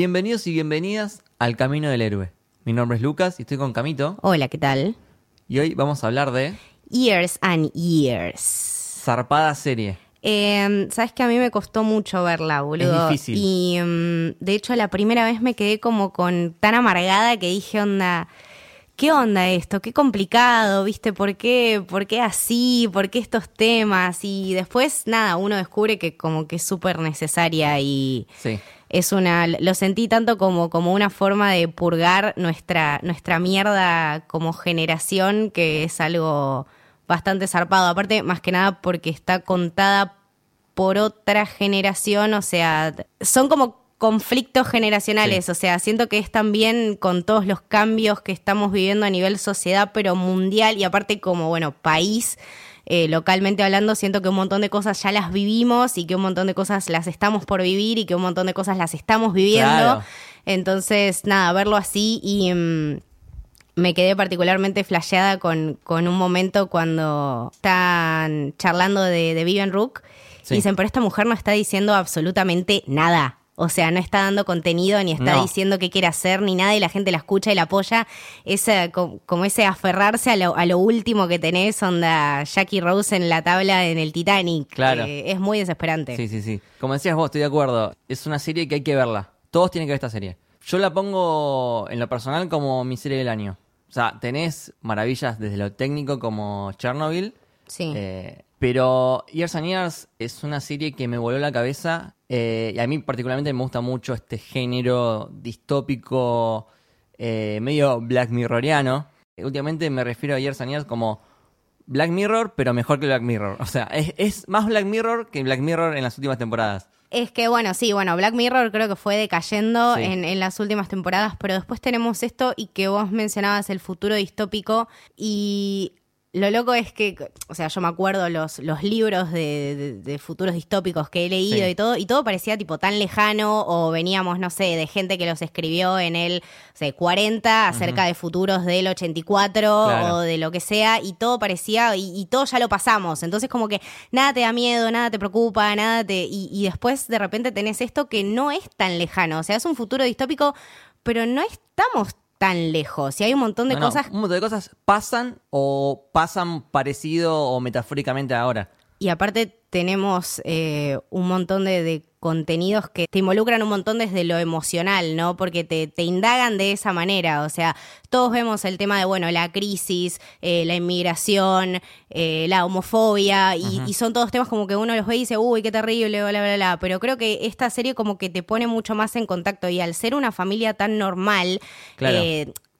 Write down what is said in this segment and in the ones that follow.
Bienvenidos y bienvenidas al Camino del Héroe. Mi nombre es Lucas y estoy con Camito. Hola, ¿qué tal? Y hoy vamos a hablar de Years and Years. Zarpada Serie. Eh, Sabes que a mí me costó mucho verla, boludo. difícil. Y mm, de hecho, la primera vez me quedé como con tan amargada que dije, onda. ¿Qué onda esto? Qué complicado, ¿viste? ¿Por qué? ¿Por qué así? ¿Por qué estos temas? Y después, nada, uno descubre que como que es súper necesaria y Sí. es una lo sentí tanto como como una forma de purgar nuestra nuestra mierda como generación que es algo bastante zarpado aparte más que nada porque está contada por otra generación o sea son como conflictos generacionales Sí. o sea siento que es también con todos los cambios que estamos viviendo a nivel sociedad pero mundial y aparte como bueno país eh, localmente hablando, siento que un montón de cosas ya las vivimos y que un montón de cosas las estamos por vivir y que un montón de cosas las estamos viviendo. Claro. Entonces, nada, verlo así y mm, me quedé particularmente flasheada con, con un momento cuando están charlando de, de Vivian Rook Sí. y dicen, pero esta mujer no está diciendo absolutamente nada. O sea, no está dando contenido, ni está No. diciendo qué quiere hacer, ni nada, y la gente la escucha y la apoya. Ese, co- como ese aferrarse a lo, a lo último que tenés, onda Jackie Rose en la tabla en el Titanic. Claro. Es muy desesperante. Sí, sí, sí. Como decías vos, estoy de acuerdo. Es una serie que hay que verla. Todos tienen que ver esta serie. Yo la pongo en lo personal como mi serie del año. O sea, tenés maravillas desde lo técnico como Chernobyl. Sí. Eh, pero Years and Years es una serie que me voló la cabeza. Eh, y a mí particularmente me gusta mucho este género distópico, eh, medio Black Mirroriano. Eh, últimamente me refiero a Years and Years como Black Mirror, pero mejor que Black Mirror. O sea, es, es más Black Mirror que Black Mirror en las últimas temporadas. Es que bueno, sí, bueno, Black Mirror creo que fue decayendo Sí. en, en las últimas temporadas, pero después tenemos esto y que vos mencionabas el futuro distópico y lo loco es que, o sea, yo me acuerdo los, los libros de, de- de futuros distópicos que he leído Sí. y todo, y todo parecía tipo tan lejano o veníamos, no sé, de gente que los escribió en el, o sea, 40 acerca de futuros del 84 Claro. o de lo que sea, y todo parecía, y, y todo ya lo pasamos. Entonces, como que nada te da miedo, nada te preocupa, nada te. Y, y después de repente tenés esto que no es tan lejano. O sea, es un futuro distópico, pero no estamos tan lejos. Y hay un montón de No, no, cosas. un montón de cosas pasan o pasan parecido o metafóricamente ahora. Y aparte tenemos eh, un montón de, de contenidos que te involucran un montón desde lo emocional, ¿no? Porque te, te indagan de esa manera. O sea, todos vemos el tema de, bueno, la crisis, eh, la inmigración, eh, la homofobia, y, y son todos temas como que uno los ve y dice, uy, qué terrible, bla, bla, bla. Pero creo que esta serie como que te pone mucho más en contacto. Y al ser una familia tan normal, Claro.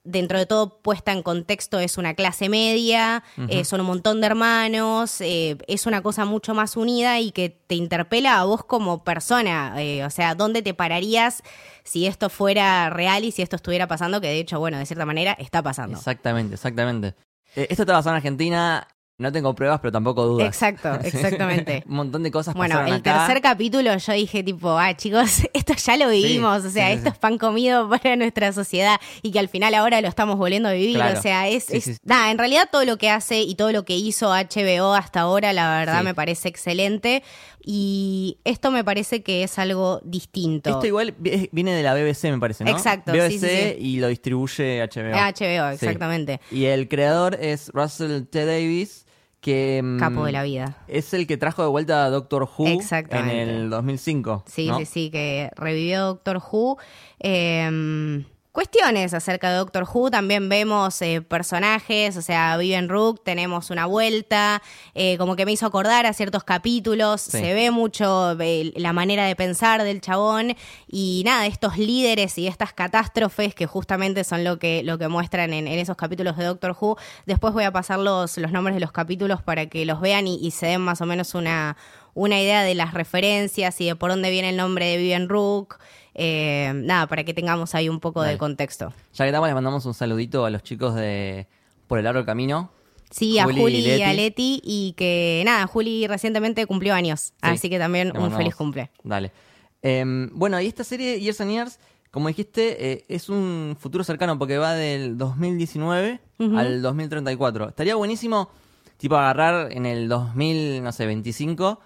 Dentro de todo puesta en contexto es una clase media, eh, son un montón de hermanos, eh, es una cosa mucho más unida y que te interpela a vos como persona, eh, o sea, ¿dónde te pararías si esto fuera real y si esto estuviera pasando? Que de hecho, bueno, de cierta manera está pasando. Exactamente, exactamente. Esto está basado en Argentina. No tengo pruebas, pero tampoco dudas. Exacto, exactamente. un montón de cosas Bueno, pasaron el acá. tercer capítulo yo dije tipo, ah, chicos, esto ya lo vivimos, Sí, o sea, sí, esto sí. es pan comido para nuestra sociedad y que al final ahora lo estamos volviendo a vivir, Claro. o sea, es, nada, en realidad todo lo que hace y todo lo que hizo HBO hasta ahora, la verdad me parece excelente y esto me parece que es algo distinto. Esto igual vi- viene de la BBC, me parece, ¿no? Exacto, BBC sí, sí, sí. y lo distribuye HBO. HBO, exactamente. Y el creador es Russell T. Davis, que mm, Capo de la vida. es el que trajo de vuelta a Doctor Who en el 2005. Sí, ¿no? sí, sí, que revivió Doctor Who. Eh, cuestiones acerca de Doctor Who, también vemos eh, personajes, o sea, Vivian Rook, tenemos una vuelta, eh, como que me hizo acordar a ciertos capítulos, Sí. se ve mucho eh, la manera de pensar del chabón y nada, estos líderes y estas catástrofes que justamente son lo que, lo que muestran en, en esos capítulos de Doctor Who. Después voy a pasar los, los nombres de los capítulos para que los vean y, y se den más o menos una, una idea de las referencias y de por dónde viene el nombre de Vivian Rook. Eh, nada, para que tengamos ahí un poco Dale. de contexto. Ya que estamos, le mandamos un saludito a los chicos de Por el Largo Camino. Sí, a Juli y Juli y, Leti. a Leti y que nada, Juli recientemente cumplió años, así que también un feliz cumple. Dale. Em, bueno, y esta serie, Years and Years, como dijiste, eh, es un futuro cercano porque va del 2019 al 2034. Estaría buenísimo, tipo, agarrar en el 2000, no sé, 25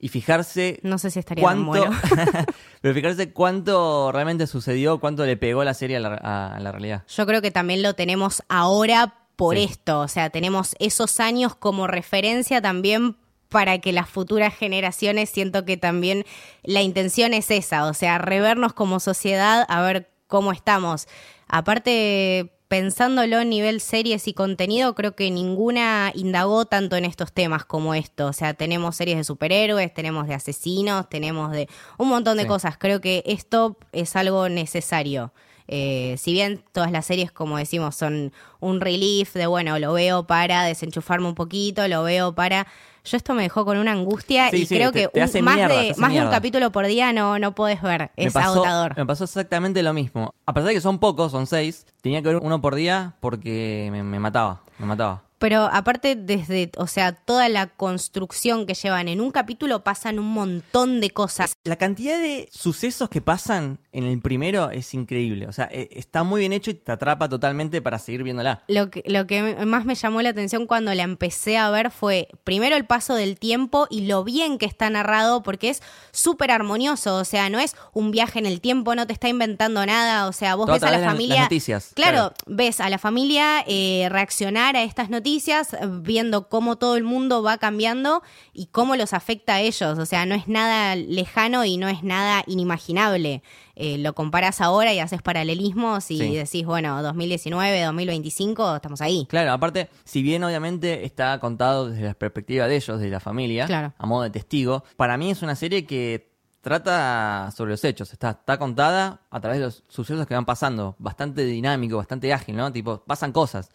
y fijarse No sé si estaría tan cuánto, bueno. pero fijarse cuánto realmente sucedió, cuánto le pegó la serie a la, a- a la realidad. Yo creo que también lo tenemos ahora por Sí. esto, o sea, tenemos esos años como referencia también para que las futuras generaciones siento que también la intención es esa, o sea, revernos como sociedad a ver cómo estamos. Aparte, pensándolo a nivel series y contenido, creo que ninguna indagó tanto en estos temas como esto. O sea, tenemos series de superhéroes, tenemos de asesinos, tenemos de un montón de Sí. cosas. Creo que esto es algo necesario. Eh, si bien todas las series, como decimos, son un relief de, bueno, lo veo para desenchufarme un poquito, lo veo para... Yo esto me dejó con una angustia Sí, y sí, creo te- que te un- hace más, mierda, de, más de un capítulo por día no, no puedes ver. Me Es pasó, agotador. me pasó exactamente lo mismo. A pesar de que son pocos, son seis, tenía que ver uno por día porque me, me mataba, me mataba. Pero aparte, desde, o sea, toda la construcción que llevan en un capítulo pasan un montón de cosas. La cantidad de sucesos que pasan en el primero es increíble. O sea, e- está muy bien hecho y te atrapa totalmente para seguir viéndola. Lo que, lo que más me llamó la atención cuando la empecé a ver fue primero el paso del tiempo y lo bien que está narrado porque es súper armonioso, o sea, no es un viaje en el tiempo, no te está inventando nada, o sea, vos ves a la familia... las noticias, Claro, claro. ves a la familia eh, reaccionar a estas noticias, eh, viendo cómo todo el mundo va cambiando y cómo los afecta a ellos, o sea, no es nada lejano y no es nada inimaginable. Eh, lo comparas ahora y haces paralelismos y Sí. decís, bueno, 2019, 2025, estamos ahí. Claro, aparte, si bien obviamente está contado desde la perspectiva de ellos, de la familia, Claro. a modo de testigo, para mí es una serie que trata sobre los hechos, está, está contada a través de los sucesos que van pasando, bastante dinámico, bastante ágil, ¿no? Tipo, pasan cosas,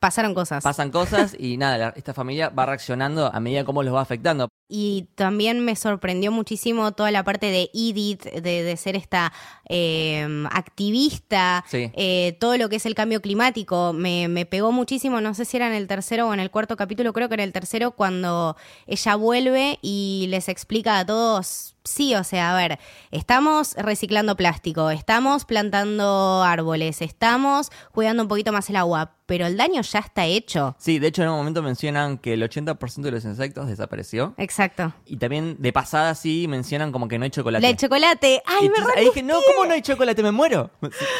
Pasaron cosas. pasan cosas y nada, la- esta familia va reaccionando a medida cómo los va afectando. Y también me sorprendió muchísimo toda la parte de Edith, de, de ser esta eh, activista, Sí. eh, todo lo que es el cambio climático. Me, me pegó muchísimo, no sé si era en el tercero o en el cuarto capítulo, creo que en el tercero, cuando ella vuelve y les explica a todos. Sí, o sea, a ver, estamos reciclando plástico, estamos plantando árboles, estamos cuidando un poquito más el agua, pero el daño ya está hecho. Sí, de hecho en un momento mencionan que el 80% de los insectos desapareció. Exacto. Y también de pasada sí mencionan como que no hay chocolate. La de chocolate. Ay, Y me ahí dije, no, ¿cómo no hay chocolate? Me muero.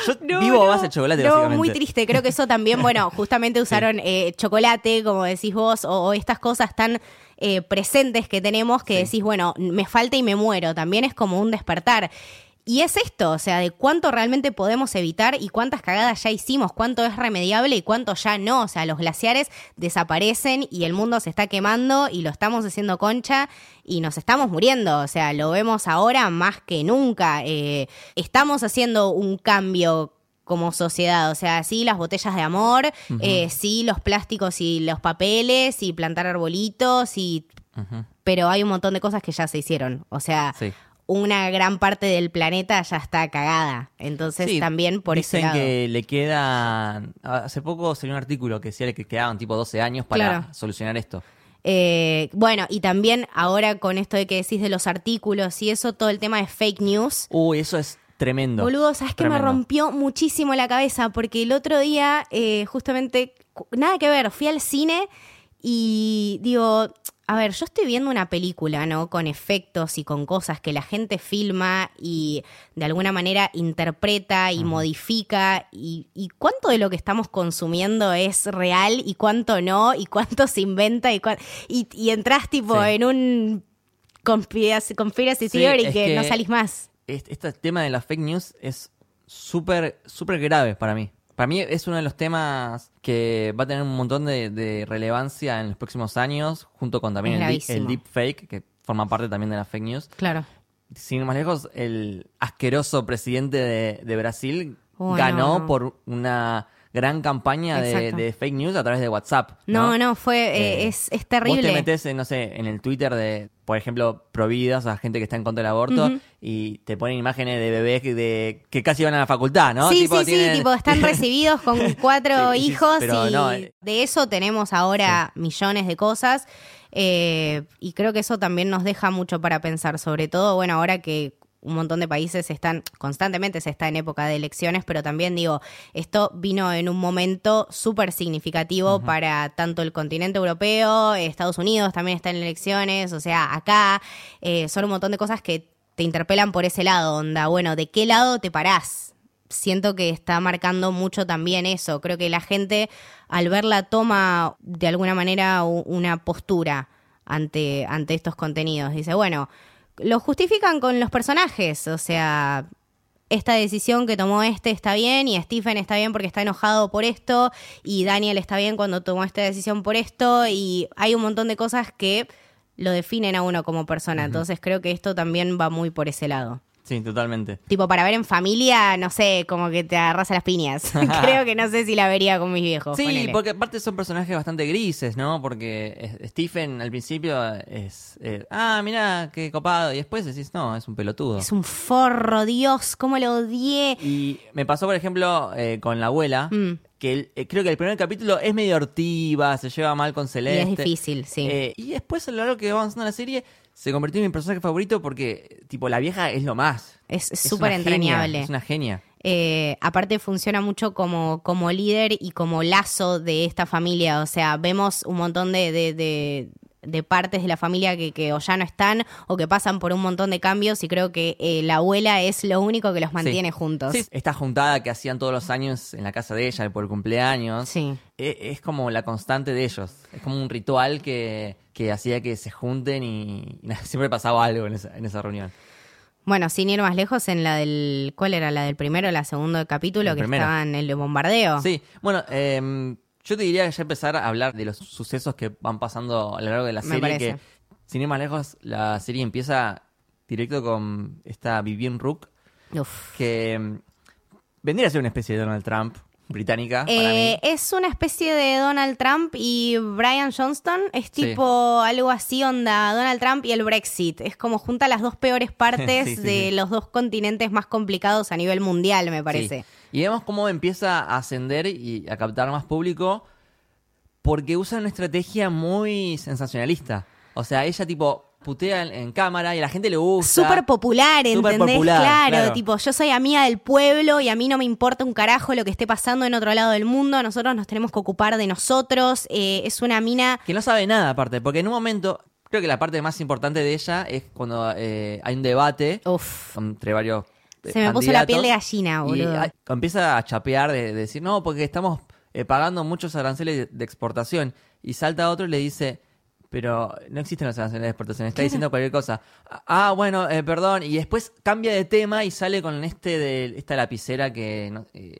Yo No, vivo no. base de chocolate, No, básicamente. muy triste. Creo que eso también, bueno, justamente usaron eh, chocolate, como decís vos, o, o estas cosas tan eh, presentes que tenemos que Sí. decís, bueno, me falta y me muero. También es como un despertar. Y es esto, o sea, de cuánto realmente podemos evitar y cuántas cagadas ya hicimos, cuánto es remediable y cuánto ya no. O sea, los glaciares desaparecen y el mundo se está quemando y lo estamos haciendo concha y nos estamos muriendo. O sea, lo vemos ahora más que nunca. Eh, estamos haciendo un cambio como sociedad, o sea, sí las botellas de amor, eh, sí los plásticos y los papeles y plantar arbolitos y pero hay un montón de cosas que ya se hicieron. O sea, Sí. una gran parte del planeta ya está cagada. Entonces Sí, también por ese dicen lado. que le quedan. Hace poco salió un artículo que decía que quedaban tipo 12 años para Claro. solucionar esto. Eh, bueno, y también ahora con esto de que decís de los artículos y eso, todo el tema de fake news. Uy, eso es tremendo. Boludo, ¿sabes que me Tremendo. rompió muchísimo la cabeza? Porque el otro día, eh, justamente, cu- nada que ver, fui al cine y digo, a ver, yo estoy viendo una película, ¿no? Con efectos y con cosas que la gente filma y de alguna manera interpreta y modifica. Y, y cuánto de lo que estamos consumiendo es real y cuánto no? Y cuánto se inventa y, y, y entras tipo Sí. en un conspiracy, conspiracy Sí, theory es que, que- no salís más. Este, tema de las fake news es súper, súper grave para mí. Para mí es uno de los temas que va a tener un montón de, de relevancia en los próximos años, junto con también el, el deepfake, que forma parte también de las fake news. Claro. Sin ir más lejos, el asqueroso presidente de, de Brasil Oh, ganó no, no. por una gran campaña de, fake news a través de WhatsApp. No, No, no, fue, eh, Eh, es, es Vos terrible. te metes, en, no sé, en el Twitter de, por ejemplo, providas a gente que está en contra del aborto y te ponen imágenes de bebés que, de, que casi van a la facultad, ¿no? sí, Tipo, sí, tienen- sí, tipo, están recibidos con cuatro hijos pero y no, eh. de eso tenemos ahora millones de cosas eh, y creo que eso también nos deja mucho para pensar, sobre todo, bueno, ahora que un montón de países están, constantemente se está en época de elecciones, pero también digo, esto vino en un momento súper significativo para tanto el continente europeo, Estados Unidos también está en elecciones, o sea, acá eh, son un montón de cosas que te interpelan por ese lado, onda, bueno, ¿de qué lado te parás? Siento que está marcando mucho también eso. Creo que la gente al verla toma de alguna manera una postura ante, ante estos contenidos. Dice, bueno, lo justifican con los personajes, o sea, esta decisión que tomó este está bien y Stephen está bien porque está enojado por esto y Daniel está bien cuando tomó esta decisión por esto y hay un montón de cosas que lo definen a uno como persona. Entonces creo que esto también va muy por ese lado. Sí, totalmente. Tipo, para ver en familia, no sé, como que te agarras a las piñas. Creo que no sé si la vería con mis viejos. Sí, porque aparte son personajes bastante grises, ¿no? Porque Stephen al principio es, eh, ah, mira, qué copado. Y después decís, no, es un pelotudo. Es un forro, Dios, cómo lo odié. Y me pasó, por ejemplo, eh, con la abuela. Mm. Que eh, creo que el primer capítulo es medio hortiva, se lleva mal con Celeste. Y es difícil, sí. y después a lo largo que va avanzando la serie, se convirtió en mi personaje favorito porque, tipo, la vieja es lo más. Es súper entrañable. es una genia. Eh, aparte funciona mucho como, como líder y como lazo de esta familia. O sea, vemos un montón de, de, partes de la familia que, que, o ya no están o que pasan por un montón de cambios y creo que eh, la abuela es lo único que los mantiene juntos. Sí, esta juntada que hacían todos los años en la casa de ella por el cumpleaños. Sí. Es, es como la constante de ellos. Es como un ritual que, que hacía que se junten y, siempre pasaba algo en esa, en esa reunión. Bueno, sin ir más lejos, en la del. ¿Cuál era la del primero o la segundo capítulo? que estaban en el bombardeo. Sí, bueno, em, yo te diría que ya empezar a hablar de los sucesos que van pasando a lo largo de la serie. Que, sin ir más lejos, la serie empieza directo con esta Vivienne Rook. Que em, vendría a ser una especie de Donald Trump británica. Eh, es una especie de Donald Trump y Brian Johnston. Es tipo algo así, onda Donald Trump y el Brexit. Es como junta las dos peores partes de los dos continentes más complicados a nivel mundial, me parece. Y vemos cómo empieza a ascender y a captar más público porque usa una estrategia muy sensacionalista. O sea, ella tipo putea en, cámara y a la gente le gusta. Súper popular, ¿entendés? claro, tipo, yo soy amiga del pueblo y a mí no me importa un carajo lo que esté pasando en otro lado del mundo, nosotros nos tenemos que ocupar de nosotros. Eh, es una mina... Que no sabe nada aparte, porque en un momento, creo que la parte más importante de ella es cuando eh, hay un debate entre varios... Eh, Se me puso la piel de gallina, boludo. Y empieza a chapear de, decir, no, porque estamos pagando muchos aranceles de exportación. Y salta otro y le dice pero no existen las sanciones de exportación, está diciendo cualquier cosa. Ah, bueno, eh, perdón, y después cambia de tema y sale con este de esta lapicera que... Eh,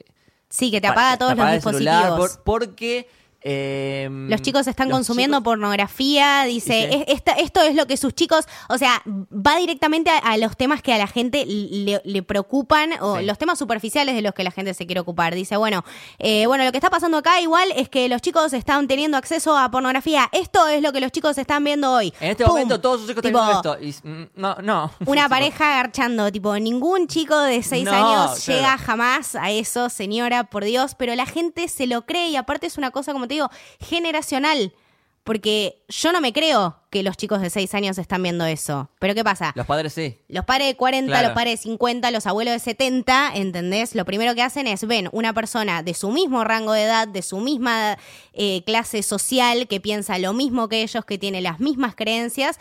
sí, que te apaga todos los dispositivos. porque Em, los chicos están consumiendo pornografía, dice, esto es lo que sus chicos, o sea, va directamente a, los temas que a la gente le, preocupan o los temas superficiales de los que la gente se quiere ocupar. Dice, bueno, eh, bueno, lo que está pasando acá igual es que los chicos están teniendo acceso a pornografía. Esto es lo que los chicos están viendo hoy. En este momento todos sus chicos están viendo esto. Mm, no, no. Una pareja agarchando, tipo, ningún chico de seis años llega jamás a eso, señora, por Dios, pero la gente se lo cree y aparte es una cosa como digo, generacional. Porque yo no me creo que los chicos de 6 años están viendo eso. Pero ¿qué pasa? Los padres sí. Los padres de 40, los padres de 50, los abuelos de 70, ¿entendés? Lo primero que hacen es ven una persona de su mismo rango de edad, de su misma eh, clase social, que piensa lo mismo que ellos, que tiene las mismas creencias,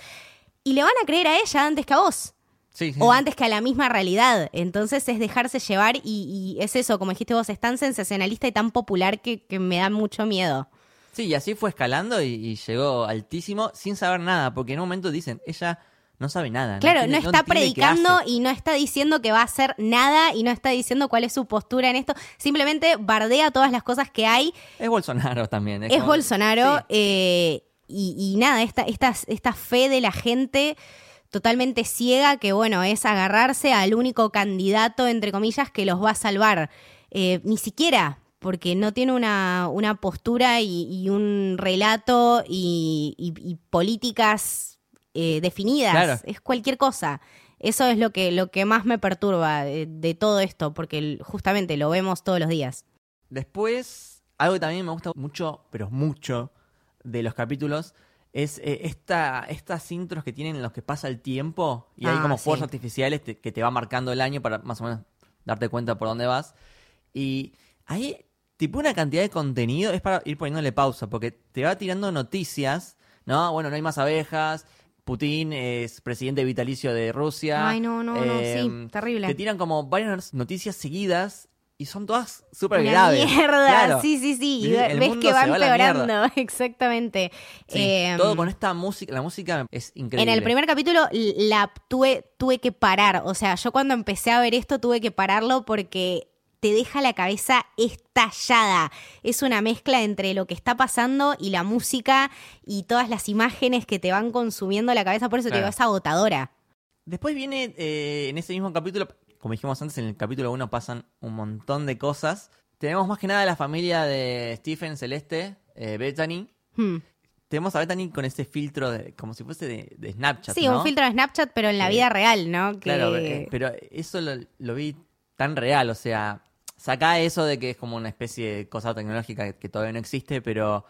y le van a creer a ella antes que a vos. O antes que a la misma realidad. Entonces es dejarse llevar y, es eso, como dijiste vos, es tan sensacionalista y tan popular que, me da mucho miedo. Sí, y así fue escalando y, llegó altísimo sin saber nada, porque en un momento dicen, ella no sabe nada. Claro, no, está predicando y no está diciendo que va a hacer nada y no está diciendo cuál es su postura en esto. Simplemente bardea todas las cosas que hay. Es Bolsonaro también. Es, Bolsonaro. Eh, y, nada, esta, esta, esta fe de la gente totalmente ciega que, bueno, es agarrarse al único candidato, entre comillas, que los va a salvar. Eh, ni siquiera, porque no tiene una, postura y, un relato y, políticas eh, definidas. Es cualquier cosa. Eso es lo que, lo que más me perturba de, de todo esto, porque justamente lo vemos todos los días. Después, algo que también me gusta mucho, pero mucho, de los capítulos, es eh, esta, estas intros que tienen en los que pasa el tiempo y hay Ah, como sí. fuerzas artificiales te- que te va marcando el año para más o menos darte cuenta por dónde vas. Y hay tipo una cantidad de contenido, es para ir poniéndole pausa, porque te va tirando noticias, ¿no? Bueno, no hay más abejas. Putin es presidente vitalicio de Rusia. Ay, no, no, no, sí, terrible. Te tiran como varias noticias seguidas y son todas súper graves. mierda, Claro. sí, sí, sí. Y el ves que se va va a la mierda. empeorando, exactamente. Sí, Eh, todo con esta música, la música es increíble. En el primer capítulo la tuve, tuve que parar. O sea, yo cuando empecé a ver esto tuve que pararlo porque te deja la cabeza estallada. Es una mezcla entre lo que está pasando y la música y todas las imágenes que te van consumiendo la cabeza. Por eso te Claro. es agotadora. Después viene eh, en ese mismo capítulo, como dijimos antes, en el capítulo 1 pasan un montón de cosas. Tenemos más que nada la familia de Stephen Celeste, eh, Bethany. Hmm. Tenemos a Bethany con ese filtro de, como si fuese de, de Snapchat. Sí, ¿no? un filtro de Snapchat, pero en la vida real, ¿no? Que- Claro, eh, pero eso lo, lo vi tan real, o sea, saca eso de que es como una especie de cosa tecnológica que, que todavía no existe, pero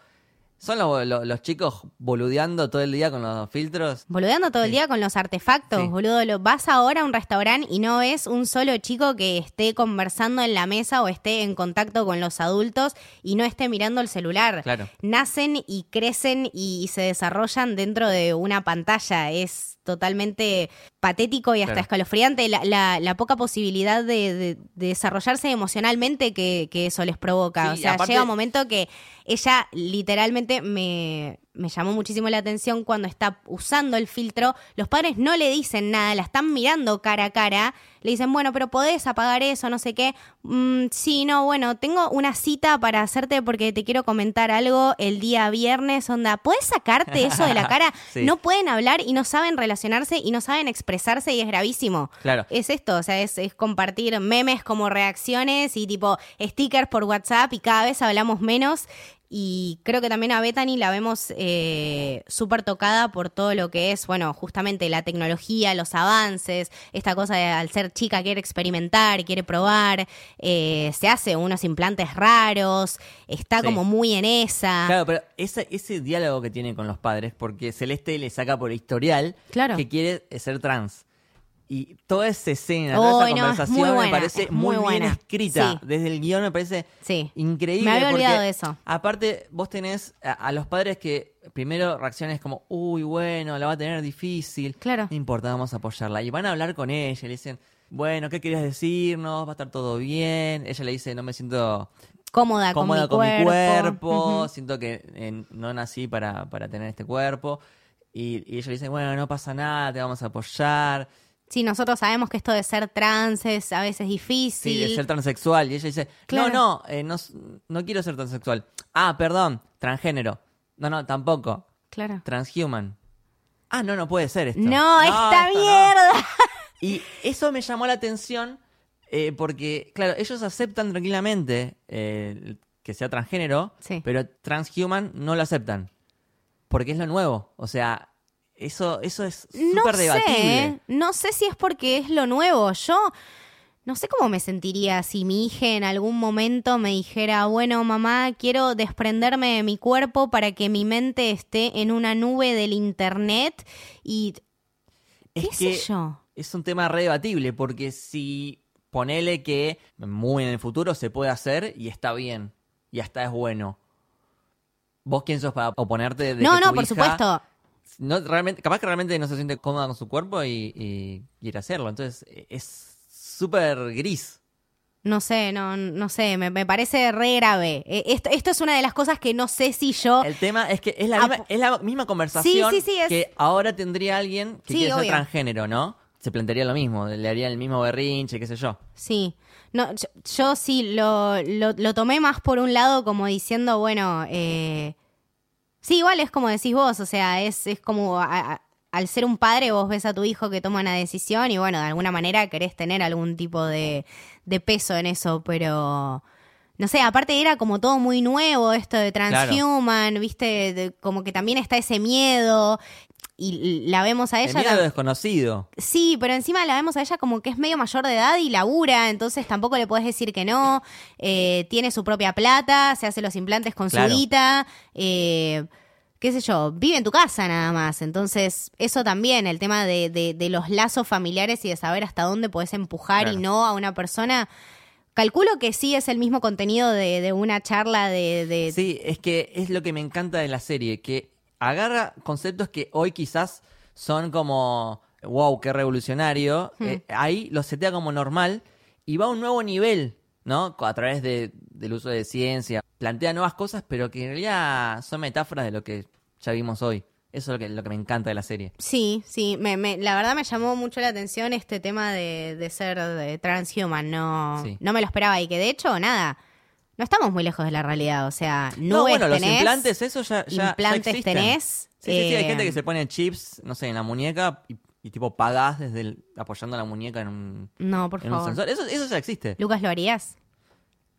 son los, los- los chicos boludeando todo el día con los filtros. Boludeando todo el día con los artefactos, Sí. boludo. Lo, vas ahora a un restaurante y no ves un solo chico que esté conversando en la mesa o esté en contacto con los adultos y no esté mirando el celular. Claro. Nacen y crecen y, se desarrollan dentro de una pantalla. Es totalmente patético y hasta Claro. escalofriante la, la- la poca posibilidad de, de- de desarrollarse emocionalmente que, que eso les provoca. Sí, o sea, aparte- llega un momento que ella literalmente me, me llamó muchísimo la atención cuando está usando el filtro. Los padres no le dicen nada, la están mirando cara a cara. Le dicen, bueno, pero podés apagar eso, no sé qué. "Mm, sí, no, bueno, tengo una cita para hacerte porque te quiero comentar algo el día viernes. Onda, ¿puedes sacarte eso de la cara? Sí. No pueden hablar y no saben relacionarse y no saben expresarse y es gravísimo. Claro. Es esto, o sea, es, es compartir memes como reacciones y tipo stickers por WhatsApp y cada vez hablamos menos. Y creo que también a Bethany la vemos eh, súper tocada por todo lo que es, bueno, justamente la tecnología, los avances, esta cosa de al ser chica quiere experimentar, quiere probar, eh, se hace unos implantes raros, está Sí. como muy en esa. Claro, pero ese, ese diálogo que tiene con los padres, porque Celeste le saca por historial Claro. que quiere ser trans. Y toda esa escena, toda esa no, es conversación me parece muy muy, bien escrita. Sí. Desde el guion me parece Sí. increíble. Me había olvidado de eso. Aparte, vos tenés a, a los padres que primero reacciones como, uy, bueno, la va a tener difícil. Claro. No importa, vamos a apoyarla. Y van a hablar con ella y le dicen, bueno, ¿qué querías decirnos? Va a estar todo bien. Ella le dice, no me siento Cómoda, cómoda con mi cuerpo. Siento que eh, no nací para, para tener este cuerpo. Y, y ella le dice, bueno, no pasa nada, te vamos a apoyar. Sí, nosotros sabemos que esto de ser trans es a veces difícil. Sí, de ser transexual. Y ella dice, Claro. no, no, eh, no, no quiero ser transexual. Ah, perdón, transgénero. No, no, tampoco. Claro. Transhuman. Ah, no, no puede ser esto. No, esta esto no. mierda. Y eso me llamó la atención eh, porque, claro, ellos aceptan tranquilamente eh, que sea transgénero, Sí. pero transhuman no lo aceptan. Porque es lo nuevo. O sea, eso, eso es No súper sé, debatible. ¿eh? no sé si es porque es lo nuevo. Yo no sé cómo me sentiría si mi hija en algún momento me dijera, bueno, mamá, quiero desprenderme de mi cuerpo para que mi mente esté en una nube del internet y Es qué que sé yo. es un tema re debatible porque si ponele que muy en el futuro se puede hacer y está bien y hasta es bueno. ¿Vos quién sos para oponerte de No, que no, por hija supuesto. No realmente capaz que realmente no se siente cómoda con su cuerpo y, y quiere hacerlo. Entonces e- es súper gris. No sé, no, no sé, me, me parece re grave. Eh, Esto, esto es una de las cosas que no sé si yo... el tema es que es la misma, po- es la misma conversación Sí, sí, sí, es- que ahora tendría alguien que quiere ser obvio. transgénero no se plantearía lo mismo le haría el mismo berrinche qué sé yo. Sí, no, yo, yo sí lo, lo, lo tomé más por un lado como diciendo, bueno, eh, sí, igual es como decís vos, o sea, es, es como a- al ser un padre vos ves a tu hijo que toma una decisión y bueno, de alguna manera querés tener algún tipo de, de peso en eso, pero... No sé, aparte era como todo muy nuevo esto de transhuman, viste, De- como que también está ese miedo y la vemos a el ella miedo tam- desconocido Sí, pero encima la vemos a ella como que es medio mayor de edad y labura, entonces tampoco le puedes decir que no. Eh, tiene su propia plata, se hace los implantes con Claro. su guita. eh, qué sé yo, vive en tu casa nada más. Entonces, eso también, el tema de, de- de los lazos familiares y de saber hasta dónde podés empujar y no a una persona. Calculo que sí es el mismo contenido de, de una charla de... de- Sí, es que es lo que me encanta de la serie, que agarra conceptos que hoy quizás son como, wow, qué revolucionario, Hmm. eh, ahí los setea como normal y va a un nuevo nivel, ¿no? A través de- del uso de ciencia, plantea nuevas cosas, pero que en realidad son metáforas de lo que ya vimos hoy. Eso es lo que, lo que me encanta de la serie. Sí, sí, me, me- la verdad me llamó mucho la atención este tema de, de ser de transhuman, no, Sí. no me lo esperaba y que de hecho, nada, no estamos muy lejos de la realidad, o sea, No, nubes bueno, los implantes, eso ya, ya, implantes tenés, Sí, sí, sí, hay eh, gente que se pone chips, no sé, en la muñeca y, y tipo pagás desde el- apoyando la muñeca en un, No, por en un favor. sensor. Eso, eso ya existe. Lucas, ¿lo harías?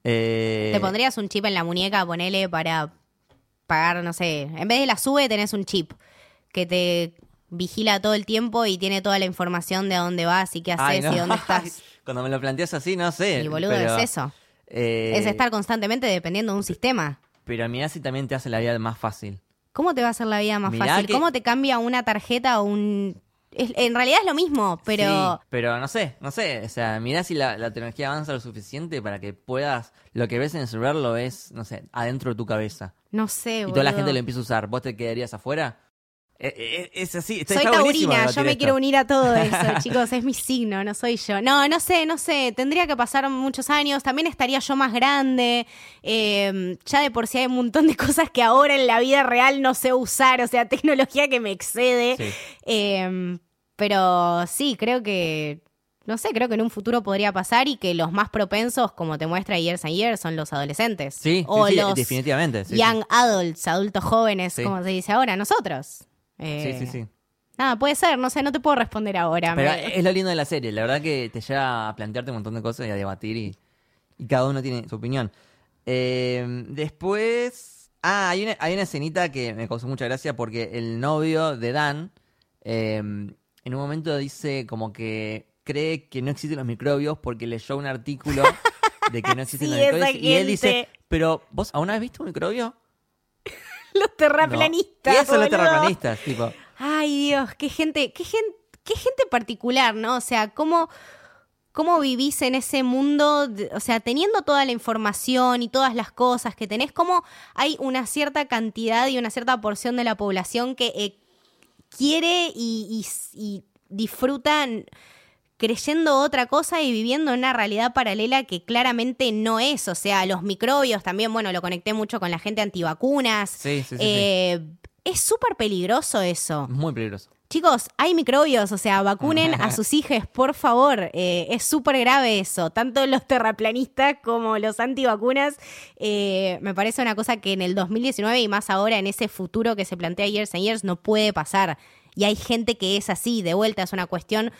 Eh, ¿Te pondrías un chip en la muñeca, ponele para pagar, no sé, en vez de la sube tenés un chip que te vigila todo el tiempo y tiene toda la información de a dónde vas y qué haces ay, no. y dónde estás. Cuando me lo planteas así, no sé. Y boludo, pero, es eso. eh, Es estar constantemente dependiendo de un sistema. Pero mirá si también te hace la vida más fácil. ¿Cómo te va a hacer la vida más Mirá fácil? que- ¿Cómo te cambia una tarjeta o un... es- en realidad es lo mismo, pero... Sí, pero no sé, no sé. O sea, mirá si la, la tecnología avanza lo suficiente para que puedas. Lo que ves en el celular lo ves, no sé, adentro de tu cabeza. No sé, Y toda la gente lo empieza a usar. ¿Vos te quedarías afuera? Eh, eh, es así. Está, Soy está taurina, yo me quiero unir a todo eso, chicos, es mi signo, no soy yo. No, no sé, no sé, tendría que pasar muchos años, también estaría yo más grande, eh, ya de por sí hay un montón de cosas que ahora en la vida real no sé usar, o sea, tecnología que me excede. Sí. Eh, pero sí, creo que, no sé, creo que en un futuro podría pasar y que los más propensos, como te muestra Years and Years, son los adolescentes. Sí, o sí, sí, los definitivamente. young adults, adultos jóvenes, como se dice ahora, nosotros. Sí, Eh, sí, sí. sí. Nada, puede ser, no sé, no te puedo responder ahora. Pero me- es lo lindo de la serie. La verdad que te lleva a plantearte un montón de cosas y a debatir y, y cada uno tiene su opinión. Eh, después... Ah, hay una, hay una escenita que me causó mucha gracia porque el novio de Dan eh, en un momento dice como que cree que no existen los microbios porque leyó un artículo de que no existen Sí, los microbios y él dice, pero ¿vos alguna vez viste un microbio? los No. terraplanistas. Y eso los terraplanistas, tipo. Ay, Dios, qué gente, qué gente, qué gente particular, ¿no? O sea, cómo, cómo vivís en ese mundo, o sea, teniendo toda la información y todas las cosas que tenés, cómo hay una cierta cantidad y una cierta porción de la población que eh, quiere y, y- y disfruta creyendo otra cosa y viviendo en una realidad paralela que claramente no es. O sea, los microbios también, bueno, lo conecté mucho con la gente antivacunas. Sí, sí, sí, sí. Eh, Es súper peligroso eso. Muy peligroso. Chicos, hay microbios, o sea, vacunen a sus hijos, por favor. Eh, es súper grave eso. Tanto los terraplanistas como los antivacunas. eh, me parece una cosa que en el 2019 y más ahora en ese futuro que se plantea Years and Years no puede pasar. Y hay gente que es así, de vuelta, es una cuestión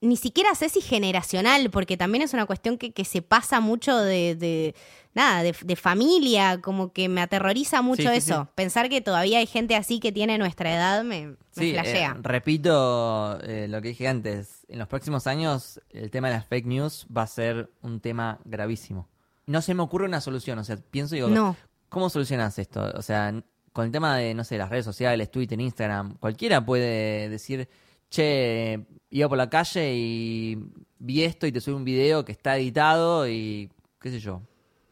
ni siquiera sé si generacional, porque también es una cuestión que, que se pasa mucho de, de- nada, de, de familia, como que me aterroriza mucho Sí, sí, eso. sí. Pensar que todavía hay gente así que tiene nuestra edad me, me Sí, flashea. eh, repito eh, lo que dije antes. En los próximos años, el tema de las fake news va a ser un tema gravísimo. No se me ocurre una solución. O sea, pienso y digo, No. ¿cómo solucionas esto? O sea, con el tema de, no sé, las redes sociales, Twitter, Instagram, cualquiera puede decir, che, iba por la calle y vi esto y te sube un video que está editado y qué sé yo.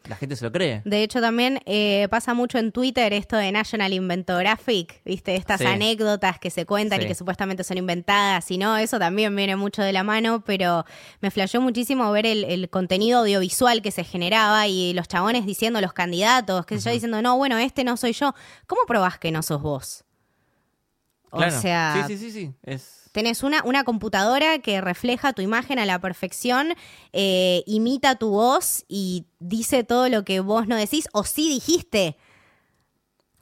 La gente se lo cree. De hecho, también eh, pasa mucho en Twitter esto de National Inventographic, ¿viste? Estas Sí. anécdotas que se cuentan y que supuestamente son inventadas y no, eso también viene mucho de la mano, pero me flasheó muchísimo ver el, el contenido audiovisual que se generaba y los chabones diciendo, los candidatos, que sé yo, diciendo, no, bueno, este no soy yo. ¿Cómo probás que no sos vos? O Claro. sea, Sí, sí, sí, sí. Es... Tenés una, una computadora que refleja tu imagen a la perfección, eh, imita tu voz y dice todo lo que vos no decís o sí dijiste.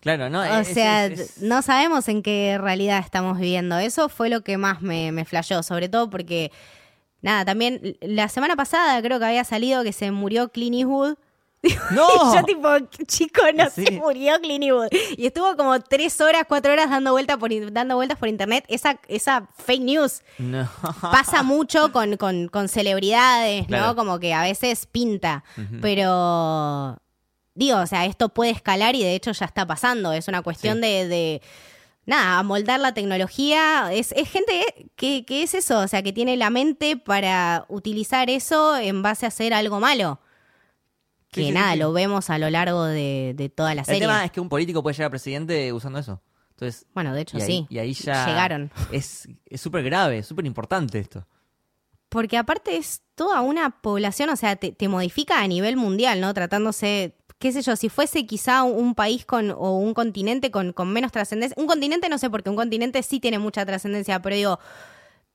Claro, ¿no? O Es- sea, es- es- no sabemos en qué realidad estamos viviendo. Eso fue lo que más me, me flashó, sobre todo porque, nada, también la semana pasada creo que había salido que se murió Clint Eastwood. ¡No! Yo tipo, chico, no Sí. se murió Clint Eastwood. Y estuvo como tres horas, cuatro horas dando, vuelta por, dando vueltas por internet. Esa, esa fake news No. pasa mucho con, con- con celebridades, ¿no? Como que a veces pinta. Pero digo, o sea, esto puede escalar y de hecho ya está pasando. Es una cuestión Sí. de, de, nada, amoldar la tecnología. Es, es gente que, que es eso, o sea, que tiene la mente para utilizar eso en base a hacer algo malo. Que Sí, sí, nada, sí. lo vemos a lo largo de, de toda la El serie. tema es que un político puede llegar a presidente usando eso. Entonces, Bueno, de hecho y ahí, sí. y ahí ya Llegaron. es es súper grave, súper importante esto. Porque aparte es toda una población, o sea, te, te modifica a nivel mundial, ¿no? Tratándose, qué sé yo, si fuese quizá un, un país con o un continente con, con menos trascendencia. Un continente no sé, porque un continente sí tiene mucha trascendencia, pero digo,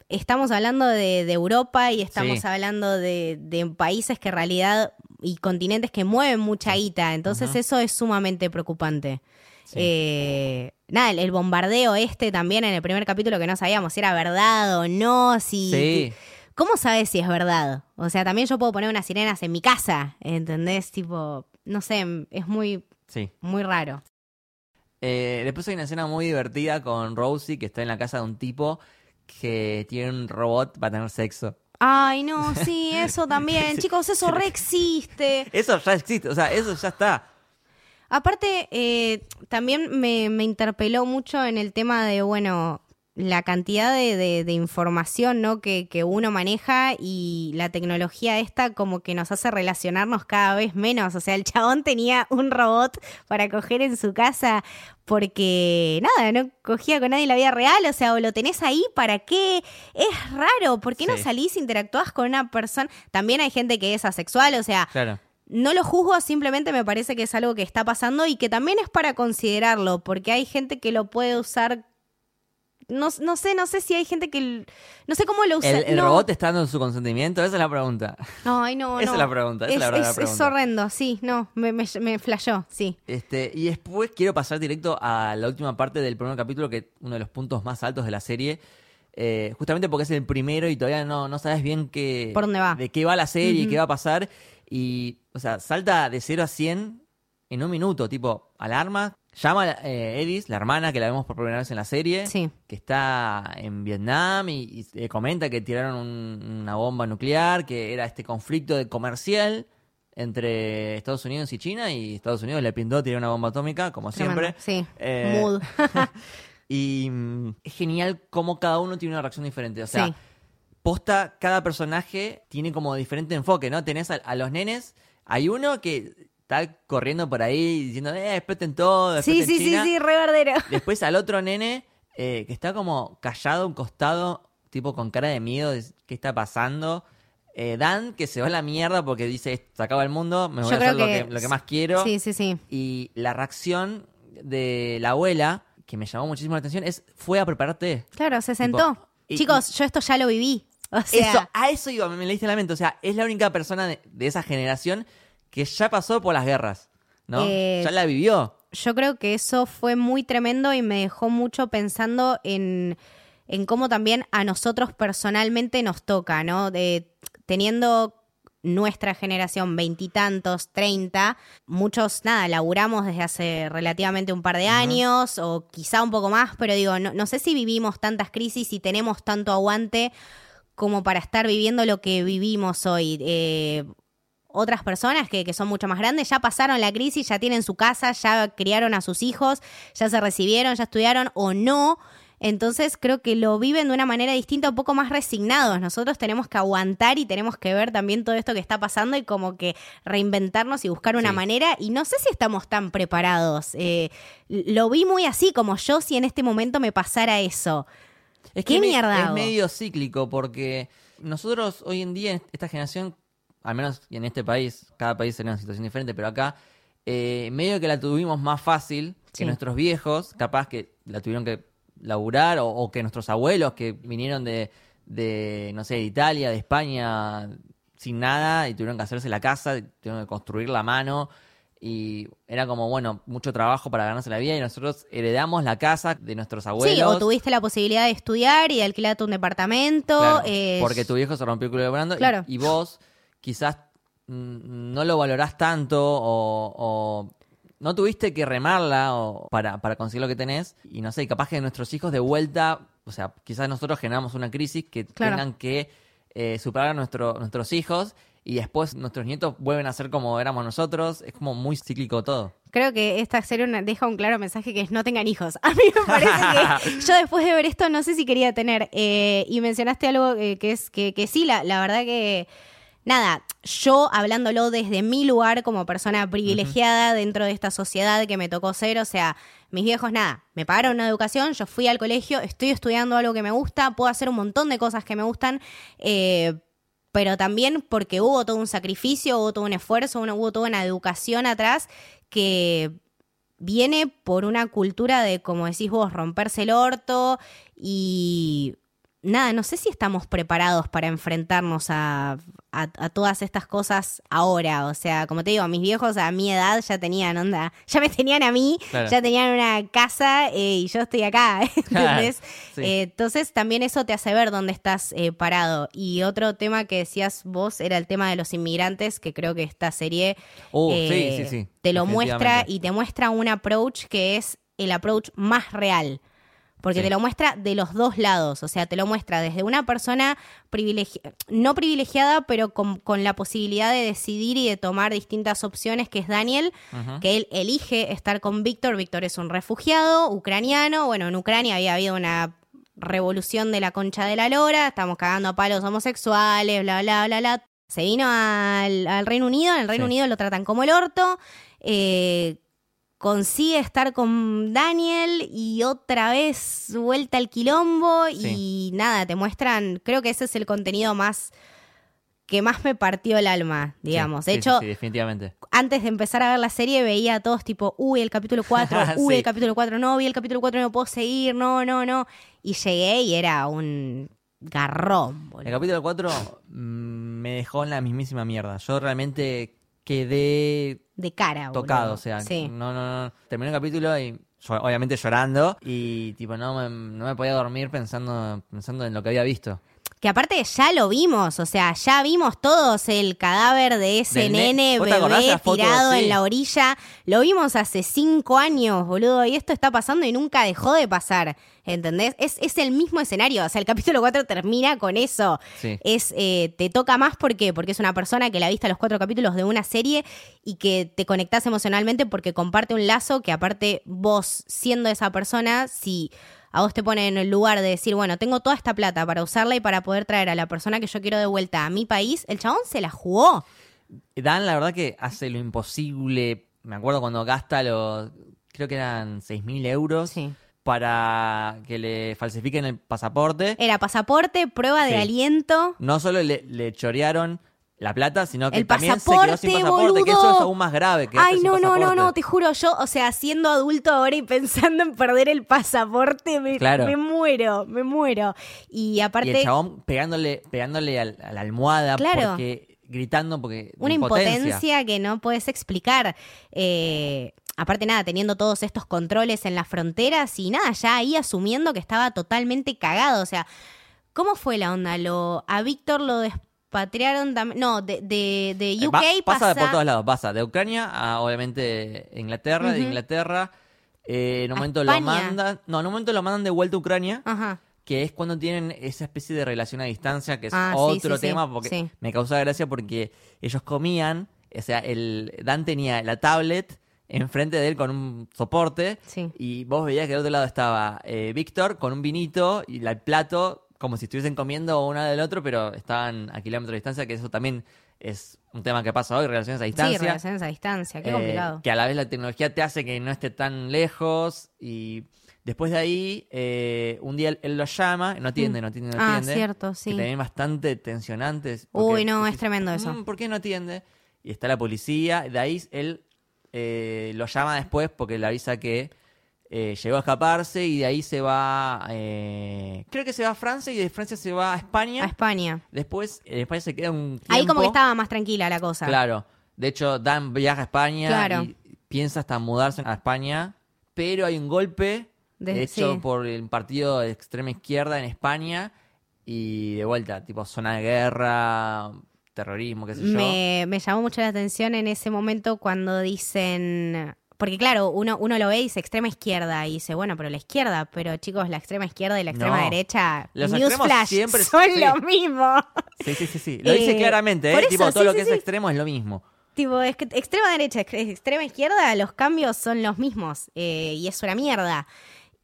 estamos hablando de, de Europa y estamos Sí. hablando de, de países que en realidad y continentes que mueven mucha guita. Entonces Ajá. eso es sumamente preocupante. Sí. Eh, nada, el, el bombardeo este también en el primer capítulo que no sabíamos si era verdad o no, si... Sí. ¿Cómo sabes si es verdad? O sea, también yo puedo poner unas sirenas en mi casa, ¿entendés? Tipo, no sé, es muy, Sí. muy raro. Eh, después hay una escena muy divertida con Rosie que está en la casa de un tipo que tiene un robot para tener sexo. Ay, no, sí, eso también. Chicos, eso re existe. Eso ya existe, o sea, eso ya está. Aparte, eh, también me, me interpeló mucho en el tema de, bueno, la cantidad de, de- de información ¿no? que, que uno maneja y la tecnología esta como que nos hace relacionarnos cada vez menos. O sea, el chabón tenía un robot para coger en su casa porque, nada, no cogía con nadie la vida real. O sea, o lo tenés ahí, ¿para qué? Es raro. ¿Por qué no salís, interactuás con una persona? También hay gente que es asexual, o sea, Claro. no lo juzgo, simplemente me parece que es algo que está pasando y que también es para considerarlo, porque hay gente que lo puede usar. No, no sé, no sé si hay gente que. No sé cómo lo usa. ¿El, el no. robot está dando su consentimiento? Esa es la pregunta. Ay, no, Esa no. es la pregunta, esa es la verdadera es pregunta. horrendo, sí, no, me, me, me flashó, sí. Este, y después quiero pasar directo a la última parte del primer capítulo, que es uno de los puntos más altos de la serie. eh, justamente porque es el primero y todavía no, no sabes bien qué, Por dónde va. de qué va la serie y Ujú. qué va a pasar. Y, o sea, salta de 0 a 100 en un minuto, tipo, alarma. Llama a eh, Edis, la hermana que la vemos por primera vez en la serie, Sí. que está en Vietnam y, y, eh, comenta que tiraron un- una bomba nuclear, que era este conflicto de comercial entre Estados Unidos y China y Estados Unidos le pintó tirar una bomba atómica, como Tremendo, siempre. Sí. Eh, Mood. Y mm, es genial cómo cada uno tiene una reacción diferente. O sea, Sí. posta, cada personaje tiene como diferente enfoque, ¿no? Tenés a, a los nenes, hay uno que está corriendo por ahí diciendo, eh, exploten todo, sí, exploten sí, sí, China. sí, re bardero. Después al otro nene eh, que está como callado un costado, tipo con cara de miedo, de qué está pasando. Eh, Dan, que se va a la mierda porque dice, se acaba el mundo, me voy Yo a hacer lo que- que, lo que más quiero. Sí, sí, sí. Y la reacción de la abuela, que me llamó muchísimo la atención, es, fue a prepararte. Claro, se sentó. y- Chicos, yo esto ya lo viví. O sea, Eso, a eso iba, me, me leíste la mente. O sea, es la única persona de, de esa generación que ya pasó por las guerras, ¿no? Eh, ya la vivió. yo creo que eso fue muy tremendo y me dejó mucho pensando en, en cómo también a nosotros personalmente nos toca, ¿no? De, teniendo nuestra generación, veintitantos, treinta, muchos, nada, laburamos desde hace relativamente un par de años o quizá un poco más, pero digo, no, no sé si vivimos tantas crisis y tenemos tanto aguante como para estar viviendo lo que vivimos hoy. Eh, otras personas que, que son mucho más grandes ya pasaron la crisis, ya tienen su casa, ya criaron a sus hijos, ya se recibieron, ya estudiaron o no. Entonces creo que lo viven de una manera distinta, un poco más resignados. Nosotros tenemos que aguantar y tenemos que ver también todo esto que está pasando y como que reinventarnos y buscar una Sí. manera. Y no sé si estamos tan preparados. Eh, lo vi muy así, como yo si en este momento me pasara eso. Es ¿Qué me- mierda Es medio cíclico porque nosotros hoy en día, esta generación, al menos en este país, cada país tiene una situación diferente, pero acá, eh, medio que la tuvimos más fácil que Sí. nuestros viejos, capaz que la tuvieron que laburar, o, o que nuestros abuelos que vinieron de, de, no sé, de Italia, de España, sin nada, y tuvieron que hacerse la casa, tuvieron que construir la mano. Y era como, bueno, mucho trabajo para ganarse la vida y nosotros heredamos la casa de nuestros abuelos. Sí, o tuviste la posibilidad de estudiar y de alquilarte un departamento. Claro, eh, porque tu viejo se rompió el culo laburando y- Claro. y, vos quizás mm, no lo valorás tanto o, o no tuviste que remarla o para, para conseguir lo que tenés y no sé, capaz que nuestros hijos de vuelta, o sea, quizás nosotros generamos una crisis que Claro. tengan que eh, superar a nuestro- nuestros hijos y después nuestros nietos vuelven a ser como éramos nosotros. Es como muy cíclico todo. Creo que esta serie una- deja un claro mensaje que es no tengan hijos. A mí me parece que yo después de ver esto no sé si quería tener. Eh, y mencionaste algo eh, que es que, que sí, la, la verdad que nada, yo hablándolo desde mi lugar como persona privilegiada dentro de esta sociedad que me tocó ser, o sea, mis viejos nada, me pagaron una educación, yo fui al colegio, estoy estudiando algo que me gusta, puedo hacer un montón de cosas que me gustan, eh, pero también porque hubo todo un sacrificio, hubo todo un esfuerzo, hubo toda una educación atrás que viene por una cultura de, como decís vos, romperse el orto y nada, no sé si estamos preparados para enfrentarnos a, a- a todas estas cosas ahora. O sea, como te digo, mis viejos a mi edad ya tenían onda, ya me tenían a mí, Claro. ya tenían una casa eh, y yo estoy acá. Eh, entonces también eso te hace ver dónde estás eh, parado. Y otro tema que decías vos era el tema de los inmigrantes, que creo que esta serie sí, sí, sí, te lo muestra y te muestra un approach que es el approach más real. Porque Sí. te lo muestra de los dos lados, o sea, te lo muestra desde una persona privilegi- no privilegiada, pero con, con la posibilidad de decidir y de tomar distintas opciones, que es Daniel, que él elige estar con Víctor. Víctor es un refugiado ucraniano. Bueno, en Ucrania había habido una revolución de la concha de la lora, estamos cagando a palos homosexuales, bla, bla, bla, bla. Se vino al, al Reino Unido, en el Reino Sí. Unido lo tratan como el orto. eh, consigue estar con Daniel y otra vez vuelta al quilombo y nada, te muestran, creo que ese es el contenido más que más me partió el alma, digamos. Sí, de hecho, sí, definitivamente. antes de empezar a ver la serie veía a todos tipo, uy, el capítulo 4, uy, el capítulo 4, no, vi el capítulo 4, no puedo seguir, no, no, no. Y llegué y era un garrón, El capítulo 4 me dejó en la mismísima mierda. Yo realmente quedé De cara, boludo. tocado, o sea, Sí. no, no, no. Terminé el capítulo y obviamente llorando y tipo no me, no me podía dormir pensando, pensando en lo que había visto. Que aparte ya lo vimos, o sea, ya vimos todos el cadáver de ese ne- nene ¿Vos te acordás bebé foto? tirado Sí. en la orilla. Lo vimos hace cinco años, boludo, y esto está pasando y nunca dejó de pasar, ¿entendés? Es, es el mismo escenario, o sea, el capítulo 4 termina con eso. Sí. Es, eh, te toca más, ¿por qué? Porque es una persona que la viste los cuatro capítulos de una serie y que te conectás emocionalmente porque comparte un lazo que aparte vos, siendo esa persona, si a vos te pone en el lugar de decir, bueno, tengo toda esta plata para usarla y para poder traer a la persona que yo quiero de vuelta a mi país, el chabón se la jugó. Dan, la verdad que hace lo imposible. Me acuerdo cuando gasta los, creo que eran 6.000 euros Sí. para que le falsifiquen el pasaporte. Era pasaporte, prueba de Sí. aliento. No solo le, le chorearon la plata, sino que El también se quedó sin pasaporte, pasaporte, que eso es aún más grave. quedarte Ay, no, no, no, pasaporte. no, te juro, yo, o sea, siendo adulto ahora y pensando en perder el pasaporte, me, Claro. me muero, me muero. Y Y aparte, el chabón pegándole, pegándole a la almohada Claro. porque gritando porque una impotencia. que no puedes explicar. Eh, aparte, nada, teniendo todos estos controles en las fronteras y nada, ya ahí asumiendo que estaba totalmente cagado. O sea, ¿cómo fue la onda? Lo, a Víctor lo despatriaron también. No, de, de, de Eh, UK va- pasa, pasa. por todos lados, pasa de Ucrania a obviamente Inglaterra, de. Inglaterra eh, en un momento lo mandan, no, en un momento lo mandan de vuelta a Ucrania, Ajá. que es cuando tienen esa especie de relación a distancia, que es Ah, otro sí, sí, tema, porque me causa gracia porque ellos comían, o sea, el Dan tenía la tablet enfrente de él con un soporte Sí. y vos veías que del otro lado estaba eh, Víctor con un vinito y el plato como si estuviesen comiendo uno del otro, pero estaban a kilómetros de distancia, que eso también es un tema que pasa hoy, relaciones a Sí, distancia. relaciones a distancia, qué Eh, complicado. que a la vez la tecnología te hace que no esté tan lejos y después de ahí eh, un día él, él lo llama, no atiende, no atiende, no Ah, atiende. cierto, sí. Que también bastante tensionantes. Uy, no, es tremendo eso. "Mm, ¿Por qué no atiende? Y está la policía, de ahí él eh, lo llama después porque le avisa que eh, llegó a escaparse y de ahí se va, eh, creo que se va a Francia y de Francia se va a España. A España. Después en España se queda un tiempo. Ahí como que estaba más tranquila la cosa. Claro. De hecho, Dan viaja a España Claro. y piensa hasta mudarse a España, pero hay un golpe De- hecho sí. por el partido de extrema izquierda en España y de vuelta, tipo zona de guerra, terrorismo, qué sé yo. Me, me llamó mucho la atención en ese momento cuando dicen, porque claro, uno, uno lo ve y dice extrema izquierda y dice, bueno, pero la izquierda, pero chicos, la extrema izquierda y la extrema No. derecha, Los newsflash, siempre- son sí. lo mismo. Sí, sí, sí, sí. Lo dice Eh, claramente, ¿eh? eso, tipo, todo sí, lo que es extremo es lo mismo. Tipo, es que extrema derecha, ex- extrema izquierda, los cambios son los mismos eh, y es una mierda.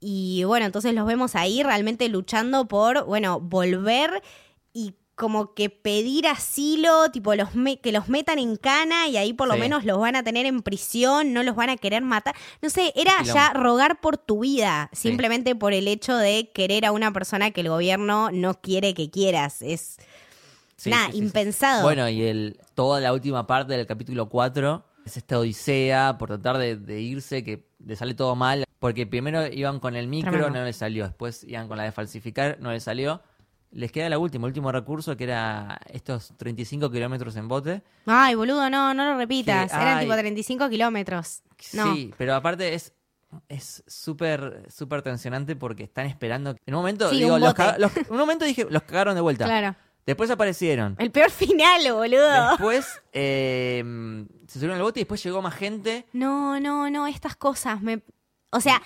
Y bueno, entonces los vemos ahí realmente luchando por, bueno, volver y como que pedir asilo, tipo los me- que los metan en cana y ahí por lo Sí. menos los van a tener en prisión, no los van a querer matar. No sé, era Quilombo. ya rogar por tu vida, Sí. simplemente por el hecho de querer a una persona que el gobierno no quiere que quieras. Es Sí, nada, sí, sí, sí. impensado. Bueno, y el, toda la última parte del capítulo 4 es esta odisea por tratar de, de irse, que le sale todo mal. Porque primero iban con el micro, Tremendo. no les salió. Después iban con la de falsificar, no les salió. Les queda la última, el último recurso, que era estos 35 kilómetros en bote. Ay, boludo, no, no lo repitas. Que, Eran ay. tipo 35 kilómetros. No. Sí, pero aparte es es súper súper tensionante porque están esperando. En un momento, Sí, digo, un los los- en un momento dije, los cagaron de vuelta. Claro. Después aparecieron. El peor final, boludo. Después eh, se subieron al bote y después llegó más gente. No, no, no, estas cosas me... O sea,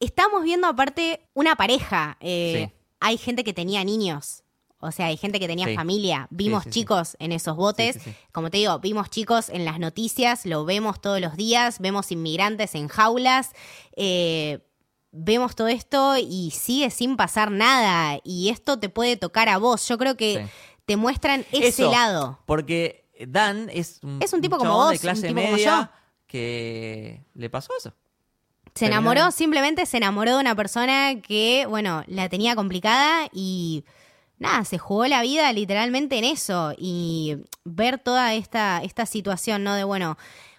estamos viendo aparte una pareja. eh, Sí. Hay gente que tenía niños. O sea, hay gente que tenía Sí. familia. Vimos sí, sí. chicos en esos botes. Como te digo, vimos chicos en las noticias, lo vemos todos los días, vemos inmigrantes en jaulas. eh, vemos todo esto y sigue sin pasar nada. Y esto te puede tocar a vos. Yo creo que te muestran ese Eso, lado. Porque Dan es un, Es un tipo como vos, de clase un tipo como media yo. que le pasó eso. Se enamoró, simplemente se enamoró de una persona que, bueno, la tenía complicada y nada, se jugó la vida literalmente en eso. Y ver toda esta, esta situación, ¿no? De, bueno,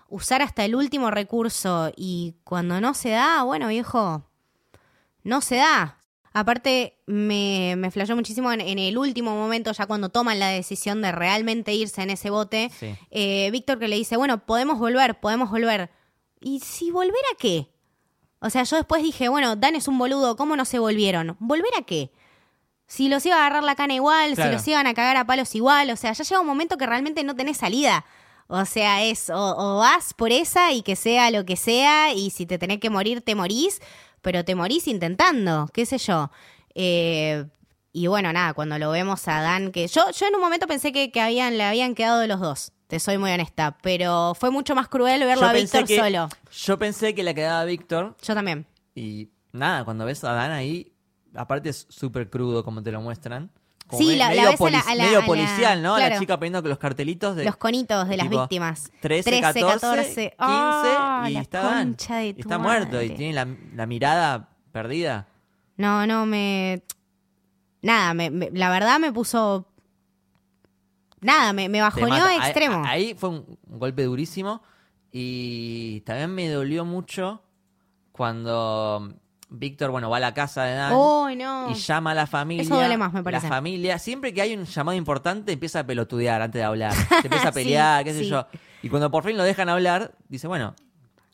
usar hasta el último recurso y cuando no se da, bueno, viejo, no se da. Aparte, me, me flasheó muchísimo en, en el último momento, ya cuando toman la decisión de realmente irse en ese bote. Sí. eh, Víctor que le dice, bueno, podemos volver, podemos volver. ¿Y si volver a qué? O sea, yo después dije, bueno, Dan es un boludo, ¿cómo no se volvieron? ¿Volver a qué? Si los iba a agarrar la cana igual, Claro. si los iban a cagar a palos igual, o sea, ya llega un momento que realmente no tenés salida. O sea, es o, o vas por esa y que sea lo que sea, y si te tenés que morir, te morís, pero te morís intentando, qué sé yo. Eh, y bueno, nada, cuando lo vemos a Dan, que yo, yo en un momento pensé que, que habían, le habían quedado los dos, te soy muy honesta, pero fue mucho más cruel verlo Yo a Víctor que- solo. Yo pensé que le quedaba Víctor Yo también. y nada, cuando ves a Dan ahí, aparte es súper crudo como te lo muestran. Como Sí, me- la- la medio, ves a la- a la- medio a la- policial, ¿no? La claro. chica poniendo los cartelitos de Los conitos de las tipo, víctimas. 13, 14, 15 Ah, y la está Dan. de Y está muerto y tiene la, la mirada perdida. No, no, me... Nada, me, me- la verdad me puso... Nada, me, me bajoneó a extremo. Ahí, fue un, un golpe durísimo y también me dolió mucho cuando Víctor, bueno, va a la casa de Dan. No. y llama a la familia. Eso duele más, me parece. La familia, siempre que hay un llamado importante, empieza a pelotudear antes de hablar. Se empieza a pelear, Sí, qué sé sí. yo. Y cuando por fin lo dejan hablar, dice, bueno.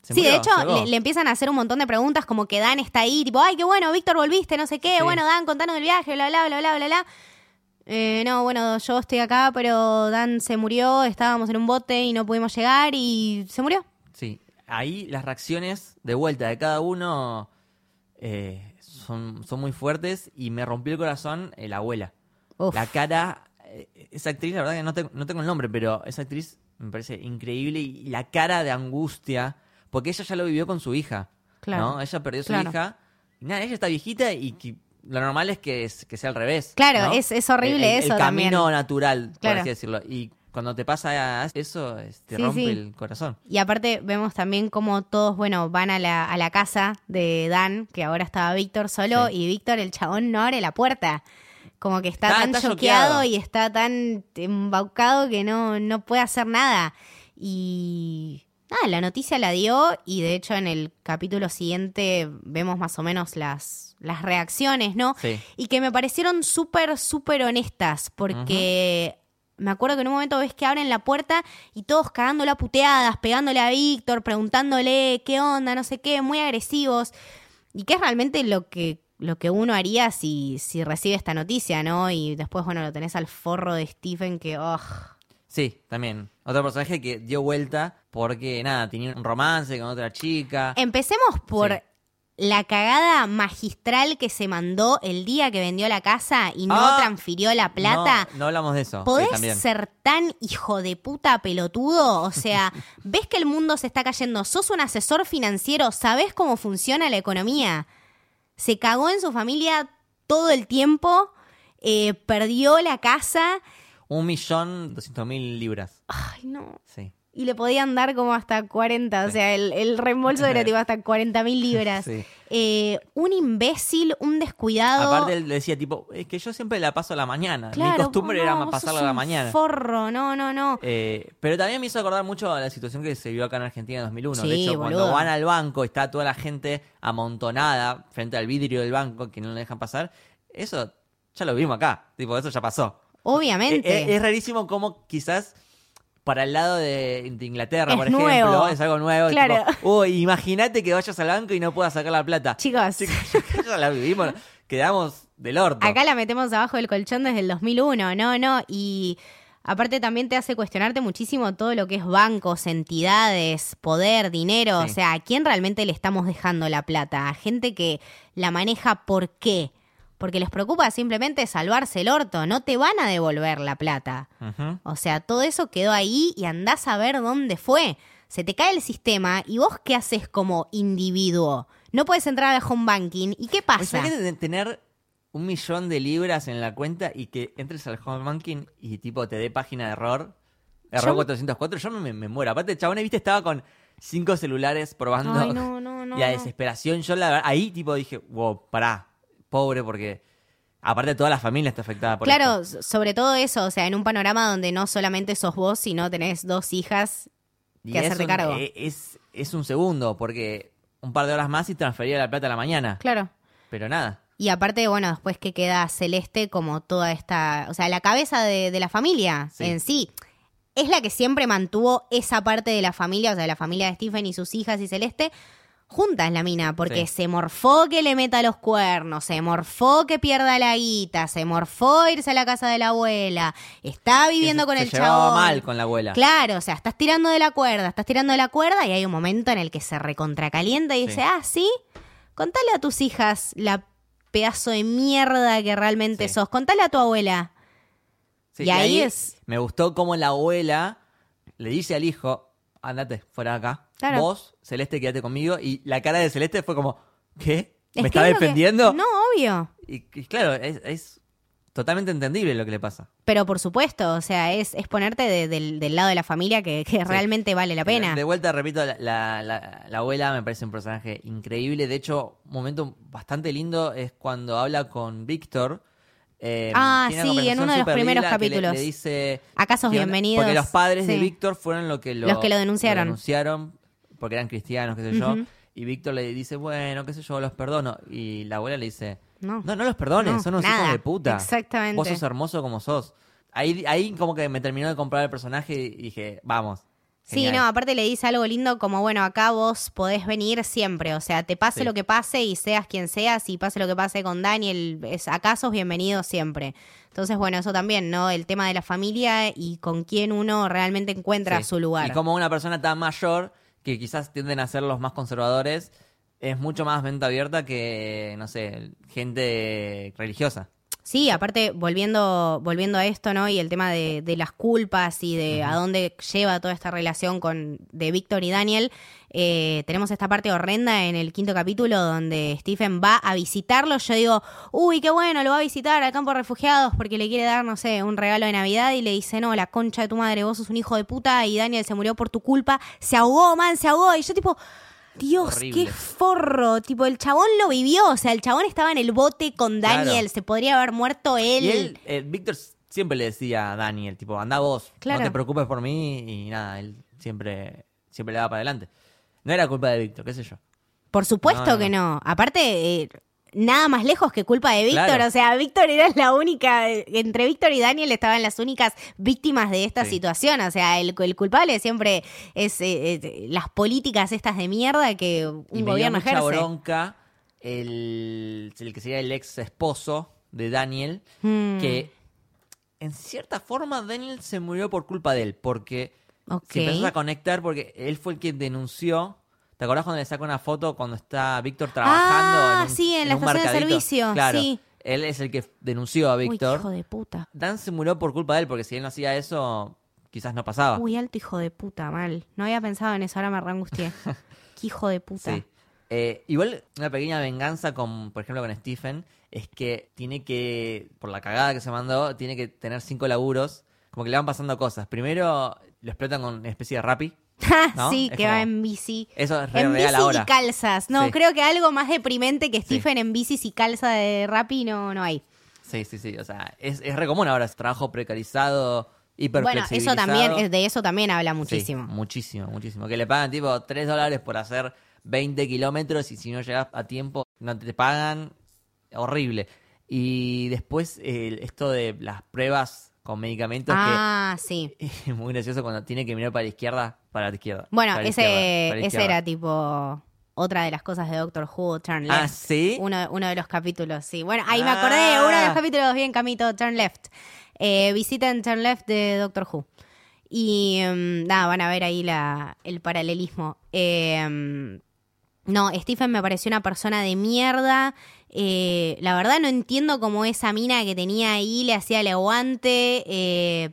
se Sí, de hecho, le, le empiezan a hacer un montón de preguntas como que Dan está ahí, tipo, ay, qué bueno, Víctor, volviste, no sé qué, Sí. bueno, Dan, contanos del viaje, bla, bla, bla, bla, bla, bla. Eh, no, bueno, yo estoy acá, pero Dan se murió, estábamos en un bote y no pudimos llegar y se murió. Sí, ahí las reacciones de vuelta de cada uno eh, son, son muy fuertes y me rompió el corazón eh, la abuela. Uf. La cara, eh, esa actriz, la verdad que no, te- no tengo el nombre, pero esa actriz me parece increíble y, y la cara de angustia, porque ella ya lo vivió con su hija, Claro. ¿no? Ella perdió a su Claro. hija y nada, ella está viejita y que lo normal es que, es- que sea al revés. Claro, ¿no? es- es horrible El- el- eso El también. camino natural, por Claro. así decirlo. Y cuando te pasa eso, es- te Sí, rompe sí. el corazón. Y aparte vemos también como todos, bueno, van a la, a la casa de Dan, que ahora estaba Víctor solo, Sí. y Víctor, el chabón, no abre la puerta. Como que está, Está- tan choqueado. y está tan embaucado que no, no puede hacer nada. Y nada, la noticia la dio y de hecho en el capítulo siguiente vemos más o menos las, las reacciones, ¿no? Sí. Y que me parecieron súper, súper honestas, porque me acuerdo que en un momento ves que abren la puerta y todos cagándola a puteadas, pegándole a Víctor, preguntándole qué onda, no sé qué, muy agresivos. Y que es realmente lo que, lo que uno haría si, si recibe esta noticia, ¿no? Y después, bueno, lo tenés al forro de Stephen que, oh, Sí, también. Otro personaje que dio vuelta porque, nada, tenía un romance con otra chica. Empecemos por Sí. La cagada magistral que se mandó el día que vendió la casa y no Ah, transfirió la plata. No, no hablamos de eso. ¿Podés Sí, ser tan hijo de puta pelotudo? O sea, ves que el mundo se está cayendo, sos un asesor financiero, sabés cómo funciona la economía. Se cagó en su familia todo el tiempo, eh, perdió la casa. Un millón doscientos mil libras. Ay, no. Sí. Y le podían dar como hasta 40, o sea, el, el reembolso era tipo hasta 40 mil libras. Sí. Eh, un imbécil, un descuidado. Aparte él decía tipo, es que yo siempre la paso a la mañana. Claro, Mi costumbre no, era pasarla a la un mañana. Forro, no, no, no. Eh, pero también me hizo acordar mucho a la situación que se vio acá en Argentina en 2001. de Sí, hecho, boludo. cuando van al banco, está toda la gente amontonada frente al vidrio del banco que no le dejan pasar. Eso ya lo vimos acá. Tipo, eso ya pasó. Obviamente. Eh, es rarísimo como quizás para el lado de, de Inglaterra, Es por ejemplo, nuevo. es algo nuevo. Claro. Imagínate que vayas al banco y no puedas sacar la plata. Chicos, Chicos, ya la vivimos, quedamos del orto. acá la metemos abajo del colchón desde el 2001, no, no. Y aparte también te hace cuestionarte muchísimo todo lo que es bancos, entidades, poder, dinero. Sí. O sea, ¿a quién realmente le estamos dejando la plata? A gente que la maneja por qué. Porque les preocupa simplemente salvarse el orto, no te van a devolver la plata. O sea, todo eso quedó ahí y andás a ver dónde fue. Se te cae el sistema y vos qué haces como individuo. No puedes entrar al home banking. ¿Y qué pasa? Imagínate de tener un millón de libras en la cuenta y que entres al home banking y tipo te dé página de error. Error Yo- 404, yo me, me muero. Aparte, chabón, viste, estaba con cinco celulares probando. Ay, no, no, no, y a desesperación, yo la verdad, ahí tipo dije, wow, pará, pobre, porque aparte toda la familia está afectada por Claro, esto. sobre todo eso, o sea, en un panorama donde no solamente sos vos, sino tenés dos hijas. Que es hacerte un- cargo. e- Es, es un segundo, porque un par de horas más y transfería la plata a la mañana. Claro. Pero nada. Y aparte, bueno, después que queda Celeste como toda esta, o sea, la cabeza de, de la familia Sí. en sí. Es la que siempre mantuvo esa parte de la familia, o sea, la familia de Stephen y sus hijas y Celeste, juntas la mina, porque Sí. se morfó que le meta los cuernos, se morfó que pierda la guita, se morfó irse a la casa de la abuela, está viviendo Se- con se el chabón. mal con la abuela. Claro, o sea, estás tirando de la cuerda, estás tirando de la cuerda y hay un momento en el que se recontracalienta y Sí. dice, ah, sí, contale a tus hijas la pedazo de mierda que realmente Sí. sos, contale a tu abuela. Y ahí es- Me gustó como la abuela le dice al hijo, andate fuera de acá. Claro. Vos, Celeste, quédate conmigo. Y la cara de Celeste fue como, ¿qué? ¿Me está que- defendiendo? No, obvio. Y, y claro, es, es totalmente entendible lo que le pasa. Pero por supuesto, o sea, es, es ponerte de- del, del lado de la familia que, que realmente vale la pena. De vuelta, repito, la, la- la- la abuela me parece un personaje increíble. De hecho, un momento bastante lindo es cuando habla con Víctor. Eh, Ah, sí, en uno de los primeros le- capítulos. Le, dice... Acá sos bienvenidos. Porque los padres de. Víctor fueron los que lo, Los que lo denunciaron. denunciaron porque eran cristianos, qué sé yo. Y Víctor le dice, bueno, qué sé yo, los perdono. Y la abuela le dice, No. no, no los perdones, No, son unos nada. hijos de puta. Exactamente. Vos sos hermoso como sos. Ahí, ahí como que me terminó de comprar el personaje y dije, vamos. Sí, no, aparte le dice algo lindo como, bueno, acá vos podés venir siempre, o sea, te pase Sí. lo que pase y seas quien seas y pase lo que pase con Daniel, es, acá sos bienvenido siempre. Entonces, bueno, eso también, ¿no? El tema de la familia y con quién uno realmente encuentra Sí. su lugar. Y como una persona tan mayor, que quizás tienden a ser los más conservadores, es mucho más mente abierta que, no sé, gente religiosa. Sí, aparte, volviendo, volviendo a esto, ¿no? Y el tema de, de las culpas y de a dónde lleva toda esta relación con de Víctor y Daniel, eh, tenemos esta parte horrenda en el quinto capítulo donde Stephen va a visitarlo. Yo digo, uy, qué bueno, lo va a visitar al campo de refugiados porque le quiere dar, no sé, un regalo de Navidad y le dice, no, la concha de tu madre, vos sos un hijo de puta y Daniel se murió por tu culpa. Se ahogó, man, se ahogó. Y yo tipo... Dios, Horrible. qué forro. Tipo, el chabón lo vivió. O sea, el chabón estaba en el bote con Claro. Daniel. Se podría haber muerto él. Y él, eh, Víctor siempre le decía a Daniel, tipo, anda vos, Claro. no te preocupes por mí y nada, él siempre, siempre le daba para adelante. No era culpa de Víctor, qué sé yo. Por supuesto No, no, que no. Aparte, eh, nada más lejos que culpa de Víctor. Claro. O sea, Víctor era la única. Entre Víctor y Daniel estaban las únicas víctimas de esta Sí. situación. O sea, el, el culpable siempre es eh, eh, las políticas estas de mierda que un y me dio gobierno mucha ejerce. bronca el, el que sería el ex esposo de Daniel, Mm. que en cierta forma Daniel se murió por culpa de él, porque Ok. si empezás a conectar, porque él fue el que denunció. ¿Te acordás cuando le saca una foto cuando está Víctor trabajando? Ah, en un, sí, en la estación de mercadito? servicio, Claro, sí. él es el que denunció a Uy, Víctor. hijo de puta. Dan se murió por culpa de él, porque si él no hacía eso, quizás no pasaba. Uy, alto hijo de puta, mal. No había pensado en eso, ahora me reangustié. Qué hijo de puta. Sí. Eh, igual una pequeña venganza con, por ejemplo, con Stephen, es que tiene que, por la cagada que se mandó, tiene que tener cinco laburos, como que le van pasando cosas. Primero lo explotan con una especie de rapi. ¿no? sí, Es que como- va en bici. Eso es re En bici ahora. y calzas. No, Sí. creo que algo más deprimente que Sí. Stephen en bicis y calza de Rappi no, no hay. Sí, sí, sí. O sea, es, es re común ahora, es trabajo precarizado, hiper Bueno, eso también, de eso también habla muchísimo. Sí, muchísimo, muchísimo. Que le pagan tipo 3 dólares por hacer 20 kilómetros y si no llegas a tiempo no te pagan. Horrible. Y después eh, esto de las pruebas con medicamentos ah, sí. que es muy gracioso cuando tiene que mirar para la izquierda, para la izquierda. Bueno, ese, izquierda, ese izquierda. era tipo otra de las cosas de Doctor Who, Turn Left. Ah, ¿sí? Uno, uno de los capítulos, sí. Bueno, ahí me acordé de uno de Ah. los capítulos bien camito, Turn Left. Eh, visiten Turn Left de Doctor Who. Y mm, nada, van a ver ahí la, el paralelismo. Eh, mm, no, Stephen me pareció una persona de mierda. Eh, la verdad no entiendo cómo esa mina que tenía ahí le hacía el aguante. Eh,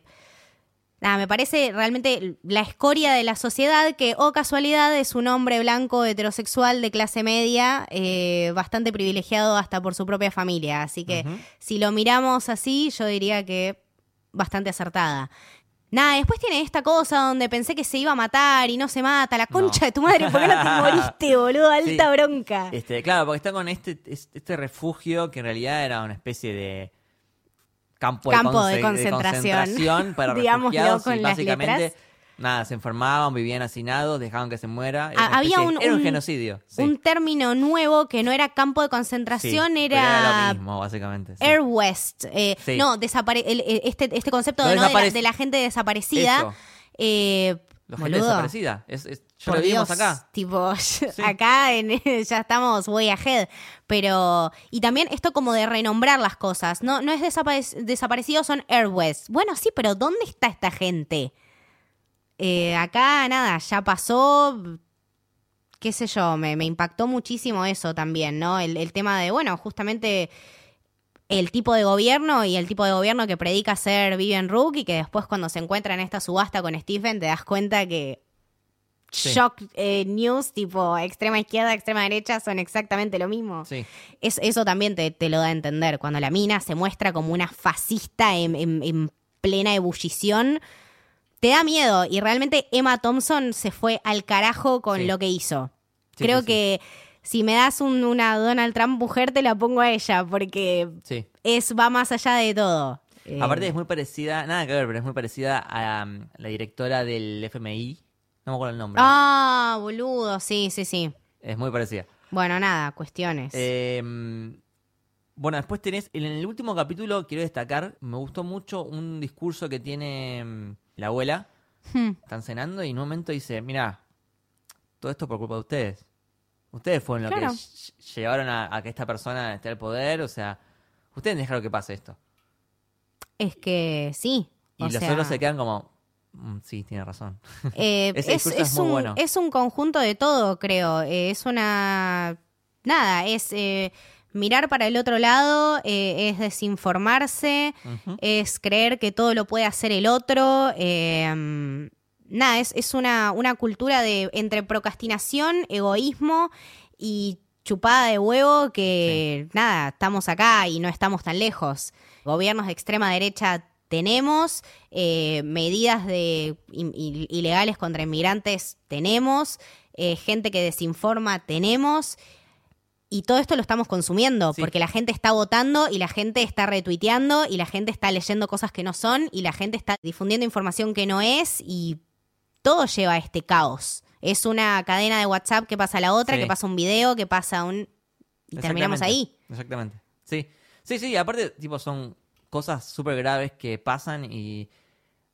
nada, me parece realmente la escoria de la sociedad que, oh casualidad, es un hombre blanco heterosexual de clase media, eh, bastante privilegiado hasta por su propia familia. Así que si lo miramos así, yo diría que bastante acertada. Nada, después tiene esta cosa donde pensé que se iba a matar y no se mata. La concha No. de tu madre, ¿por qué no te moriste, boludo? Alta Sí. bronca. Este, claro, porque está con este, es- este refugio que en realidad era una especie de campo, Campo de conce- concentración. concentración para Digámoslo refugiados con y básicamente letras. Nada, se enfermaban, vivían hacinados, dejaban que se muera. Era, Ah, había un- era un un- genocidio. sí. Un término nuevo que no era campo de concentración, pero era lo mismo, básicamente. sí. Air West. Eh. No, desapare el- este, este concepto No de, ¿no? de, la, desaparec- de la gente desaparecida. Eh, La gente desaparecida. Es, es- ya por lo vimos Dios, acá. Tipo, acá en- ya estamos way ahead. Pero, y también esto como de renombrar las cosas. No, no es desapare- desaparecidos, son Air West. Bueno, sí, pero ¿dónde está esta gente? Eh, acá nada, ya pasó. Qué sé yo, me, me impactó muchísimo eso también, ¿no? El, el tema de, bueno, justamente el tipo de gobierno y el tipo de gobierno que predica ser Vivian Rook y que después cuando se encuentra en esta subasta con Stephen te das cuenta que Sí. shock eh, news tipo extrema izquierda, extrema derecha son exactamente lo mismo. Sí. Es- eso también te, te lo da a entender. Cuando la mina se muestra como una fascista en, en- en plena ebullición, te da miedo. Y realmente Emma Thompson se fue al carajo con Sí. lo que hizo. Sí, Creo sí, que si me das un- una Donald Trump mujer, te la pongo a ella, porque es va más allá de todo. Eh, Aparte es muy parecida, nada que ver, pero es muy parecida a um, la directora del FMI. No me acuerdo el nombre. Ah, boludo, sí, sí, sí. Es muy parecida. Bueno, nada, cuestiones. Eh, bueno, después tenés, en el último capítulo quiero destacar, me gustó mucho un discurso que tiene mm, la abuela. Hmm. Están cenando y en un momento dice, mira, todo esto por culpa de ustedes. Ustedes fueron los Claro. que ll- llevaron a, a que esta persona esté al poder, o sea, ustedes dejaron que pase esto. Es que sí. Y o los sea, otros se quedan como, "Mm, sí, tiene razón. eh, Ese es, discurso es es muy un, bueno. es un conjunto de todo, creo. Eh, es una. Nada, es eh, mirar para el otro lado, eh, es desinformarse, es creer que todo lo puede hacer el otro. eh, nada, es, es una, una cultura de entre procrastinación, egoísmo y chupada de huevo que nada, estamos acá y no estamos tan lejos. Gobiernos de extrema derecha tenemos, eh, medidas de ilegales contra inmigrantes tenemos, eh, gente que desinforma tenemos. Y todo esto lo estamos consumiendo, Sí. porque la gente está votando y la gente está retuiteando y la gente está leyendo cosas que no son y la gente está difundiendo información que no es y todo lleva a este caos. Es una cadena de WhatsApp que pasa a la otra, Sí. que pasa un video, que pasa un... Y terminamos ahí. Exactamente. Sí. Sí, sí, aparte, tipo, son cosas súper graves que pasan y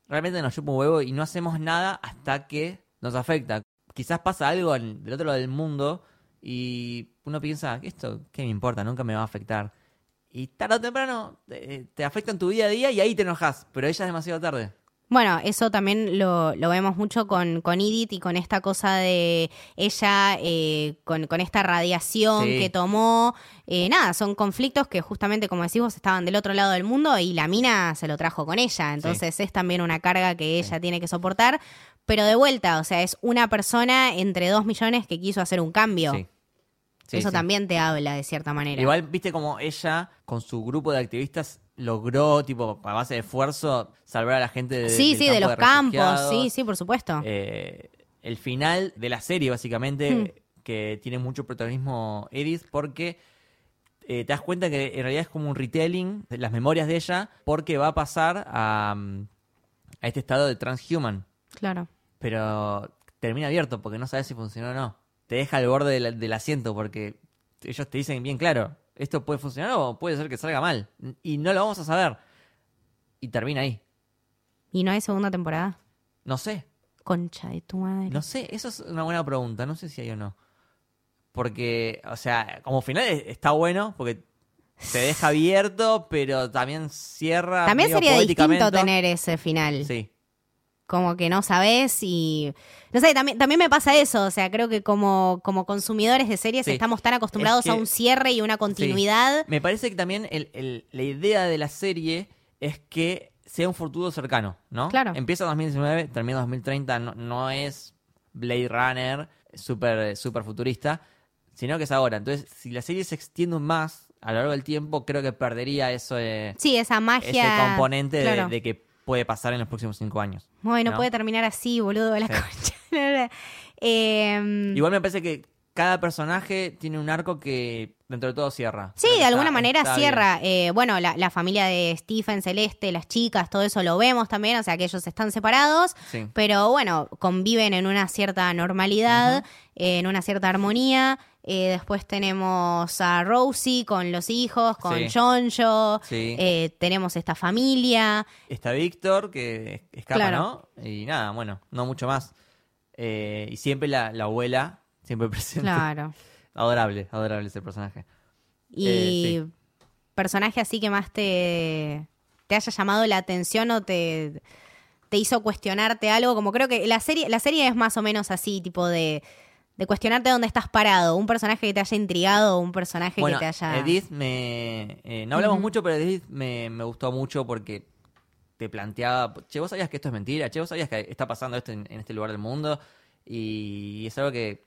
realmente nos chupa un huevo y no hacemos nada hasta que nos afecta. Quizás pasa algo en- del otro lado del mundo y uno piensa, esto, ¿qué me importa? Nunca me va a afectar. Y tarde o temprano te, te afecta en tu día a día y ahí te enojas, pero ella es demasiado tarde. Bueno, eso también lo, lo vemos mucho con, con Edith y con esta cosa de ella, eh, con, con esta radiación Sí. que tomó. Eh, nada, son conflictos que justamente, como decís vos, estaban del otro lado del mundo y la mina se lo trajo con ella. Entonces es también una carga que ella tiene que soportar. Pero de vuelta, o sea, es una persona entre dos millones que quiso hacer un cambio. Sí. Sí, eso sí. también te habla de cierta manera. Igual, viste como ella, con su grupo de activistas, logró, tipo, a base de esfuerzo, salvar a la gente de, sí, del sí, de los campos, sí, sí, por supuesto. Eh, el final de la serie, básicamente, Hmm. que tiene mucho protagonismo Edith, porque eh, te das cuenta que en realidad es como un retelling de las memorias de ella, porque va a pasar a, mm, a este estado de transhuman. claro. Pero termina abierto porque no sabes si funcionó o no. Te deja al borde del, del asiento porque ellos te dicen bien claro, esto puede funcionar o puede ser que salga mal. Y no lo vamos a saber. Y termina ahí. ¿Y no hay segunda temporada? No sé. Concha de tu madre. No sé, eso es una buena pregunta. No sé si hay o no. Porque, o sea, como final es- está bueno porque se deja abierto, pero también cierra. También sería distinto tener ese final. Sí. Como que no sabes y... No sé, también, también me pasa eso. O sea, creo que como, como consumidores de series Sí. estamos tan acostumbrados Es a un cierre y una continuidad. Me parece que también el- el- la idea de la serie es que sea un futuro cercano, ¿no? Claro. Empieza en 2019, termina en 2030, no, no es Blade Runner súper super futurista, sino que es ahora. Entonces, si la serie se extiende más a lo largo del tiempo, creo que perdería eso Sí, esa magia. ese componente de, que puede pasar en los próximos cinco años. Bueno, ¿no? puede terminar así, boludo, la Sí. concha. Eh, Igual me parece que cada personaje tiene un arco que dentro de todo cierra. Sí, de alguna manera cierra. Eh, bueno, la, la familia de Stephen, Celeste, las chicas, todo eso lo vemos también, o sea que ellos están separados, Sí. pero bueno, conviven en una cierta normalidad, eh, en una cierta armonía. Eh, después tenemos a Rosie con los hijos, con Sí. Jonjo, Sí. eh, tenemos esta familia. Está Víctor, que escapa, Claro. ¿no? Y nada, bueno, no mucho más. Eh, y siempre la, la abuela, siempre presente. Claro. Adorable, adorable ese personaje. Y Eh, personaje así que más te, te haya llamado la atención o te, te hizo cuestionarte algo, como creo que la serie, la serie es más o menos así, tipo de, de cuestionarte dónde estás parado, un personaje que te haya intrigado, un personaje Bueno, que te haya... Edith me... eh, no hablamos mucho, pero Edith me, me gustó mucho porque te planteaba, che, vos sabías que esto es mentira, che, vos sabías que está pasando esto en, en este lugar del mundo y es algo que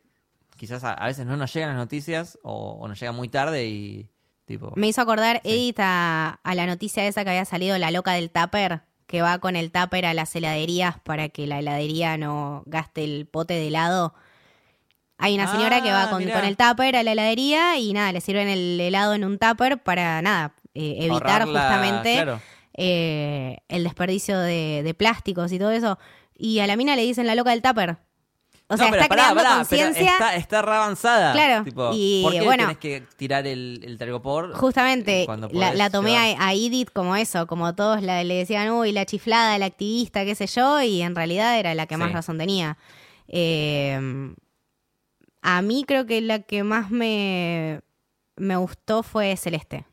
quizás a, a veces no nos llegan las noticias o, o nos llega muy tarde y tipo... Me hizo acordar, Sí. Edith, a, a la noticia esa que había salido, la loca del tupper, que va con el tupper a las heladerías para que la heladería no gaste el pote de helado. Hay una señora que va Ah, con, el tupper a la heladería y nada, le sirven el helado en un tupper para nada, eh, evitar justamente claro. eh, el desperdicio de, de plásticos y todo eso. Y a la mina le dicen la loca del tupper. O No, sea, pero está pará, creando pará, conciencia. Está, está re avanzada. Claro, Tipo, y ¿Por qué bueno. tenés que tirar el, el? Justamente, eh, cuando la, la tomé a, a Edith como eso, como todos la- le decían, uy, la chiflada, la activista, qué sé yo, y en realidad era la que más Sí. razón tenía. Eh, a mí creo que la que más me, me gustó fue Celeste.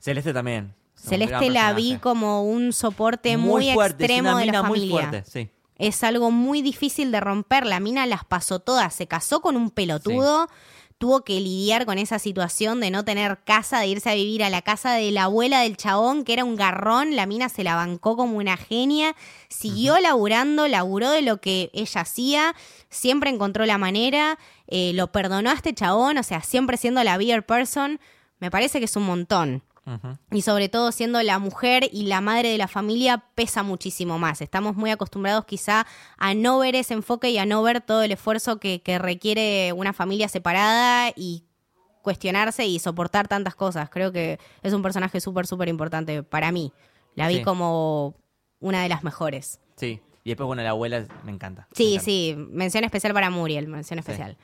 Celeste también. Celeste la vi como un soporte muy, fuerte, es extremo una de la mina muy familia. fuerte, sí. Es algo muy difícil de romper. La mina las pasó todas. Se casó con un pelotudo. Tuvo que lidiar con esa situación de no tener casa, de irse a vivir a la casa de la abuela del chabón, que era un garrón. La mina se la bancó como una genia. Siguió laburando, laburó de lo que ella hacía. Siempre encontró la manera. eh, lo perdonó a este chabón. O sea, siempre siendo la beer person. Me parece que es un montón. Y sobre todo siendo la mujer y la madre de la familia pesa muchísimo más. Estamos muy acostumbrados quizá a no ver ese enfoque y a no ver todo el esfuerzo que, que requiere una familia separada y cuestionarse y soportar tantas cosas. Creo que es un personaje súper, súper importante para mí. La vi Sí. como una de las mejores. Sí. Y después, bueno, la abuela me encanta. me Sí, encanta. sí, mención especial para Muriel, mención Sí. especial.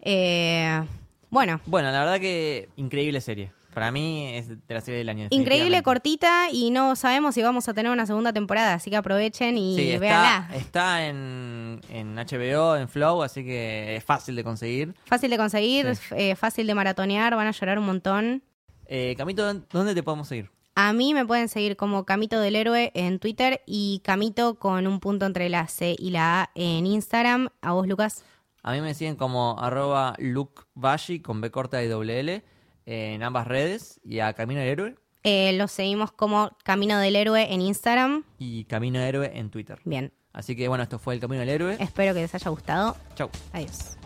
Eh, bueno, Bueno, la verdad que increíble serie. Para mí es de la serie del año. Increíble, cortita y no sabemos si vamos a tener una segunda temporada, así que aprovechen y Sí, está, véanla. está en, en HBO, en Flow, así que es fácil de conseguir. Fácil de conseguir, Sí. eh, fácil de maratonear, van a llorar un montón. Eh, Camito, ¿dónde te podemos seguir? A mí me pueden seguir como Camito del Héroe en Twitter y Camito con un punto entre la C y la A en Instagram. ¿A vos, Lucas? A mí me siguen como arroba lukebashi con B corta y doble L en ambas redes y a Camino del Héroe. Eh, lo seguimos como Camino del Héroe en Instagram. Y Camino del Héroe en Twitter. Bien. Así que bueno, esto fue el Camino del Héroe. Espero que les haya gustado. Chau. Adiós.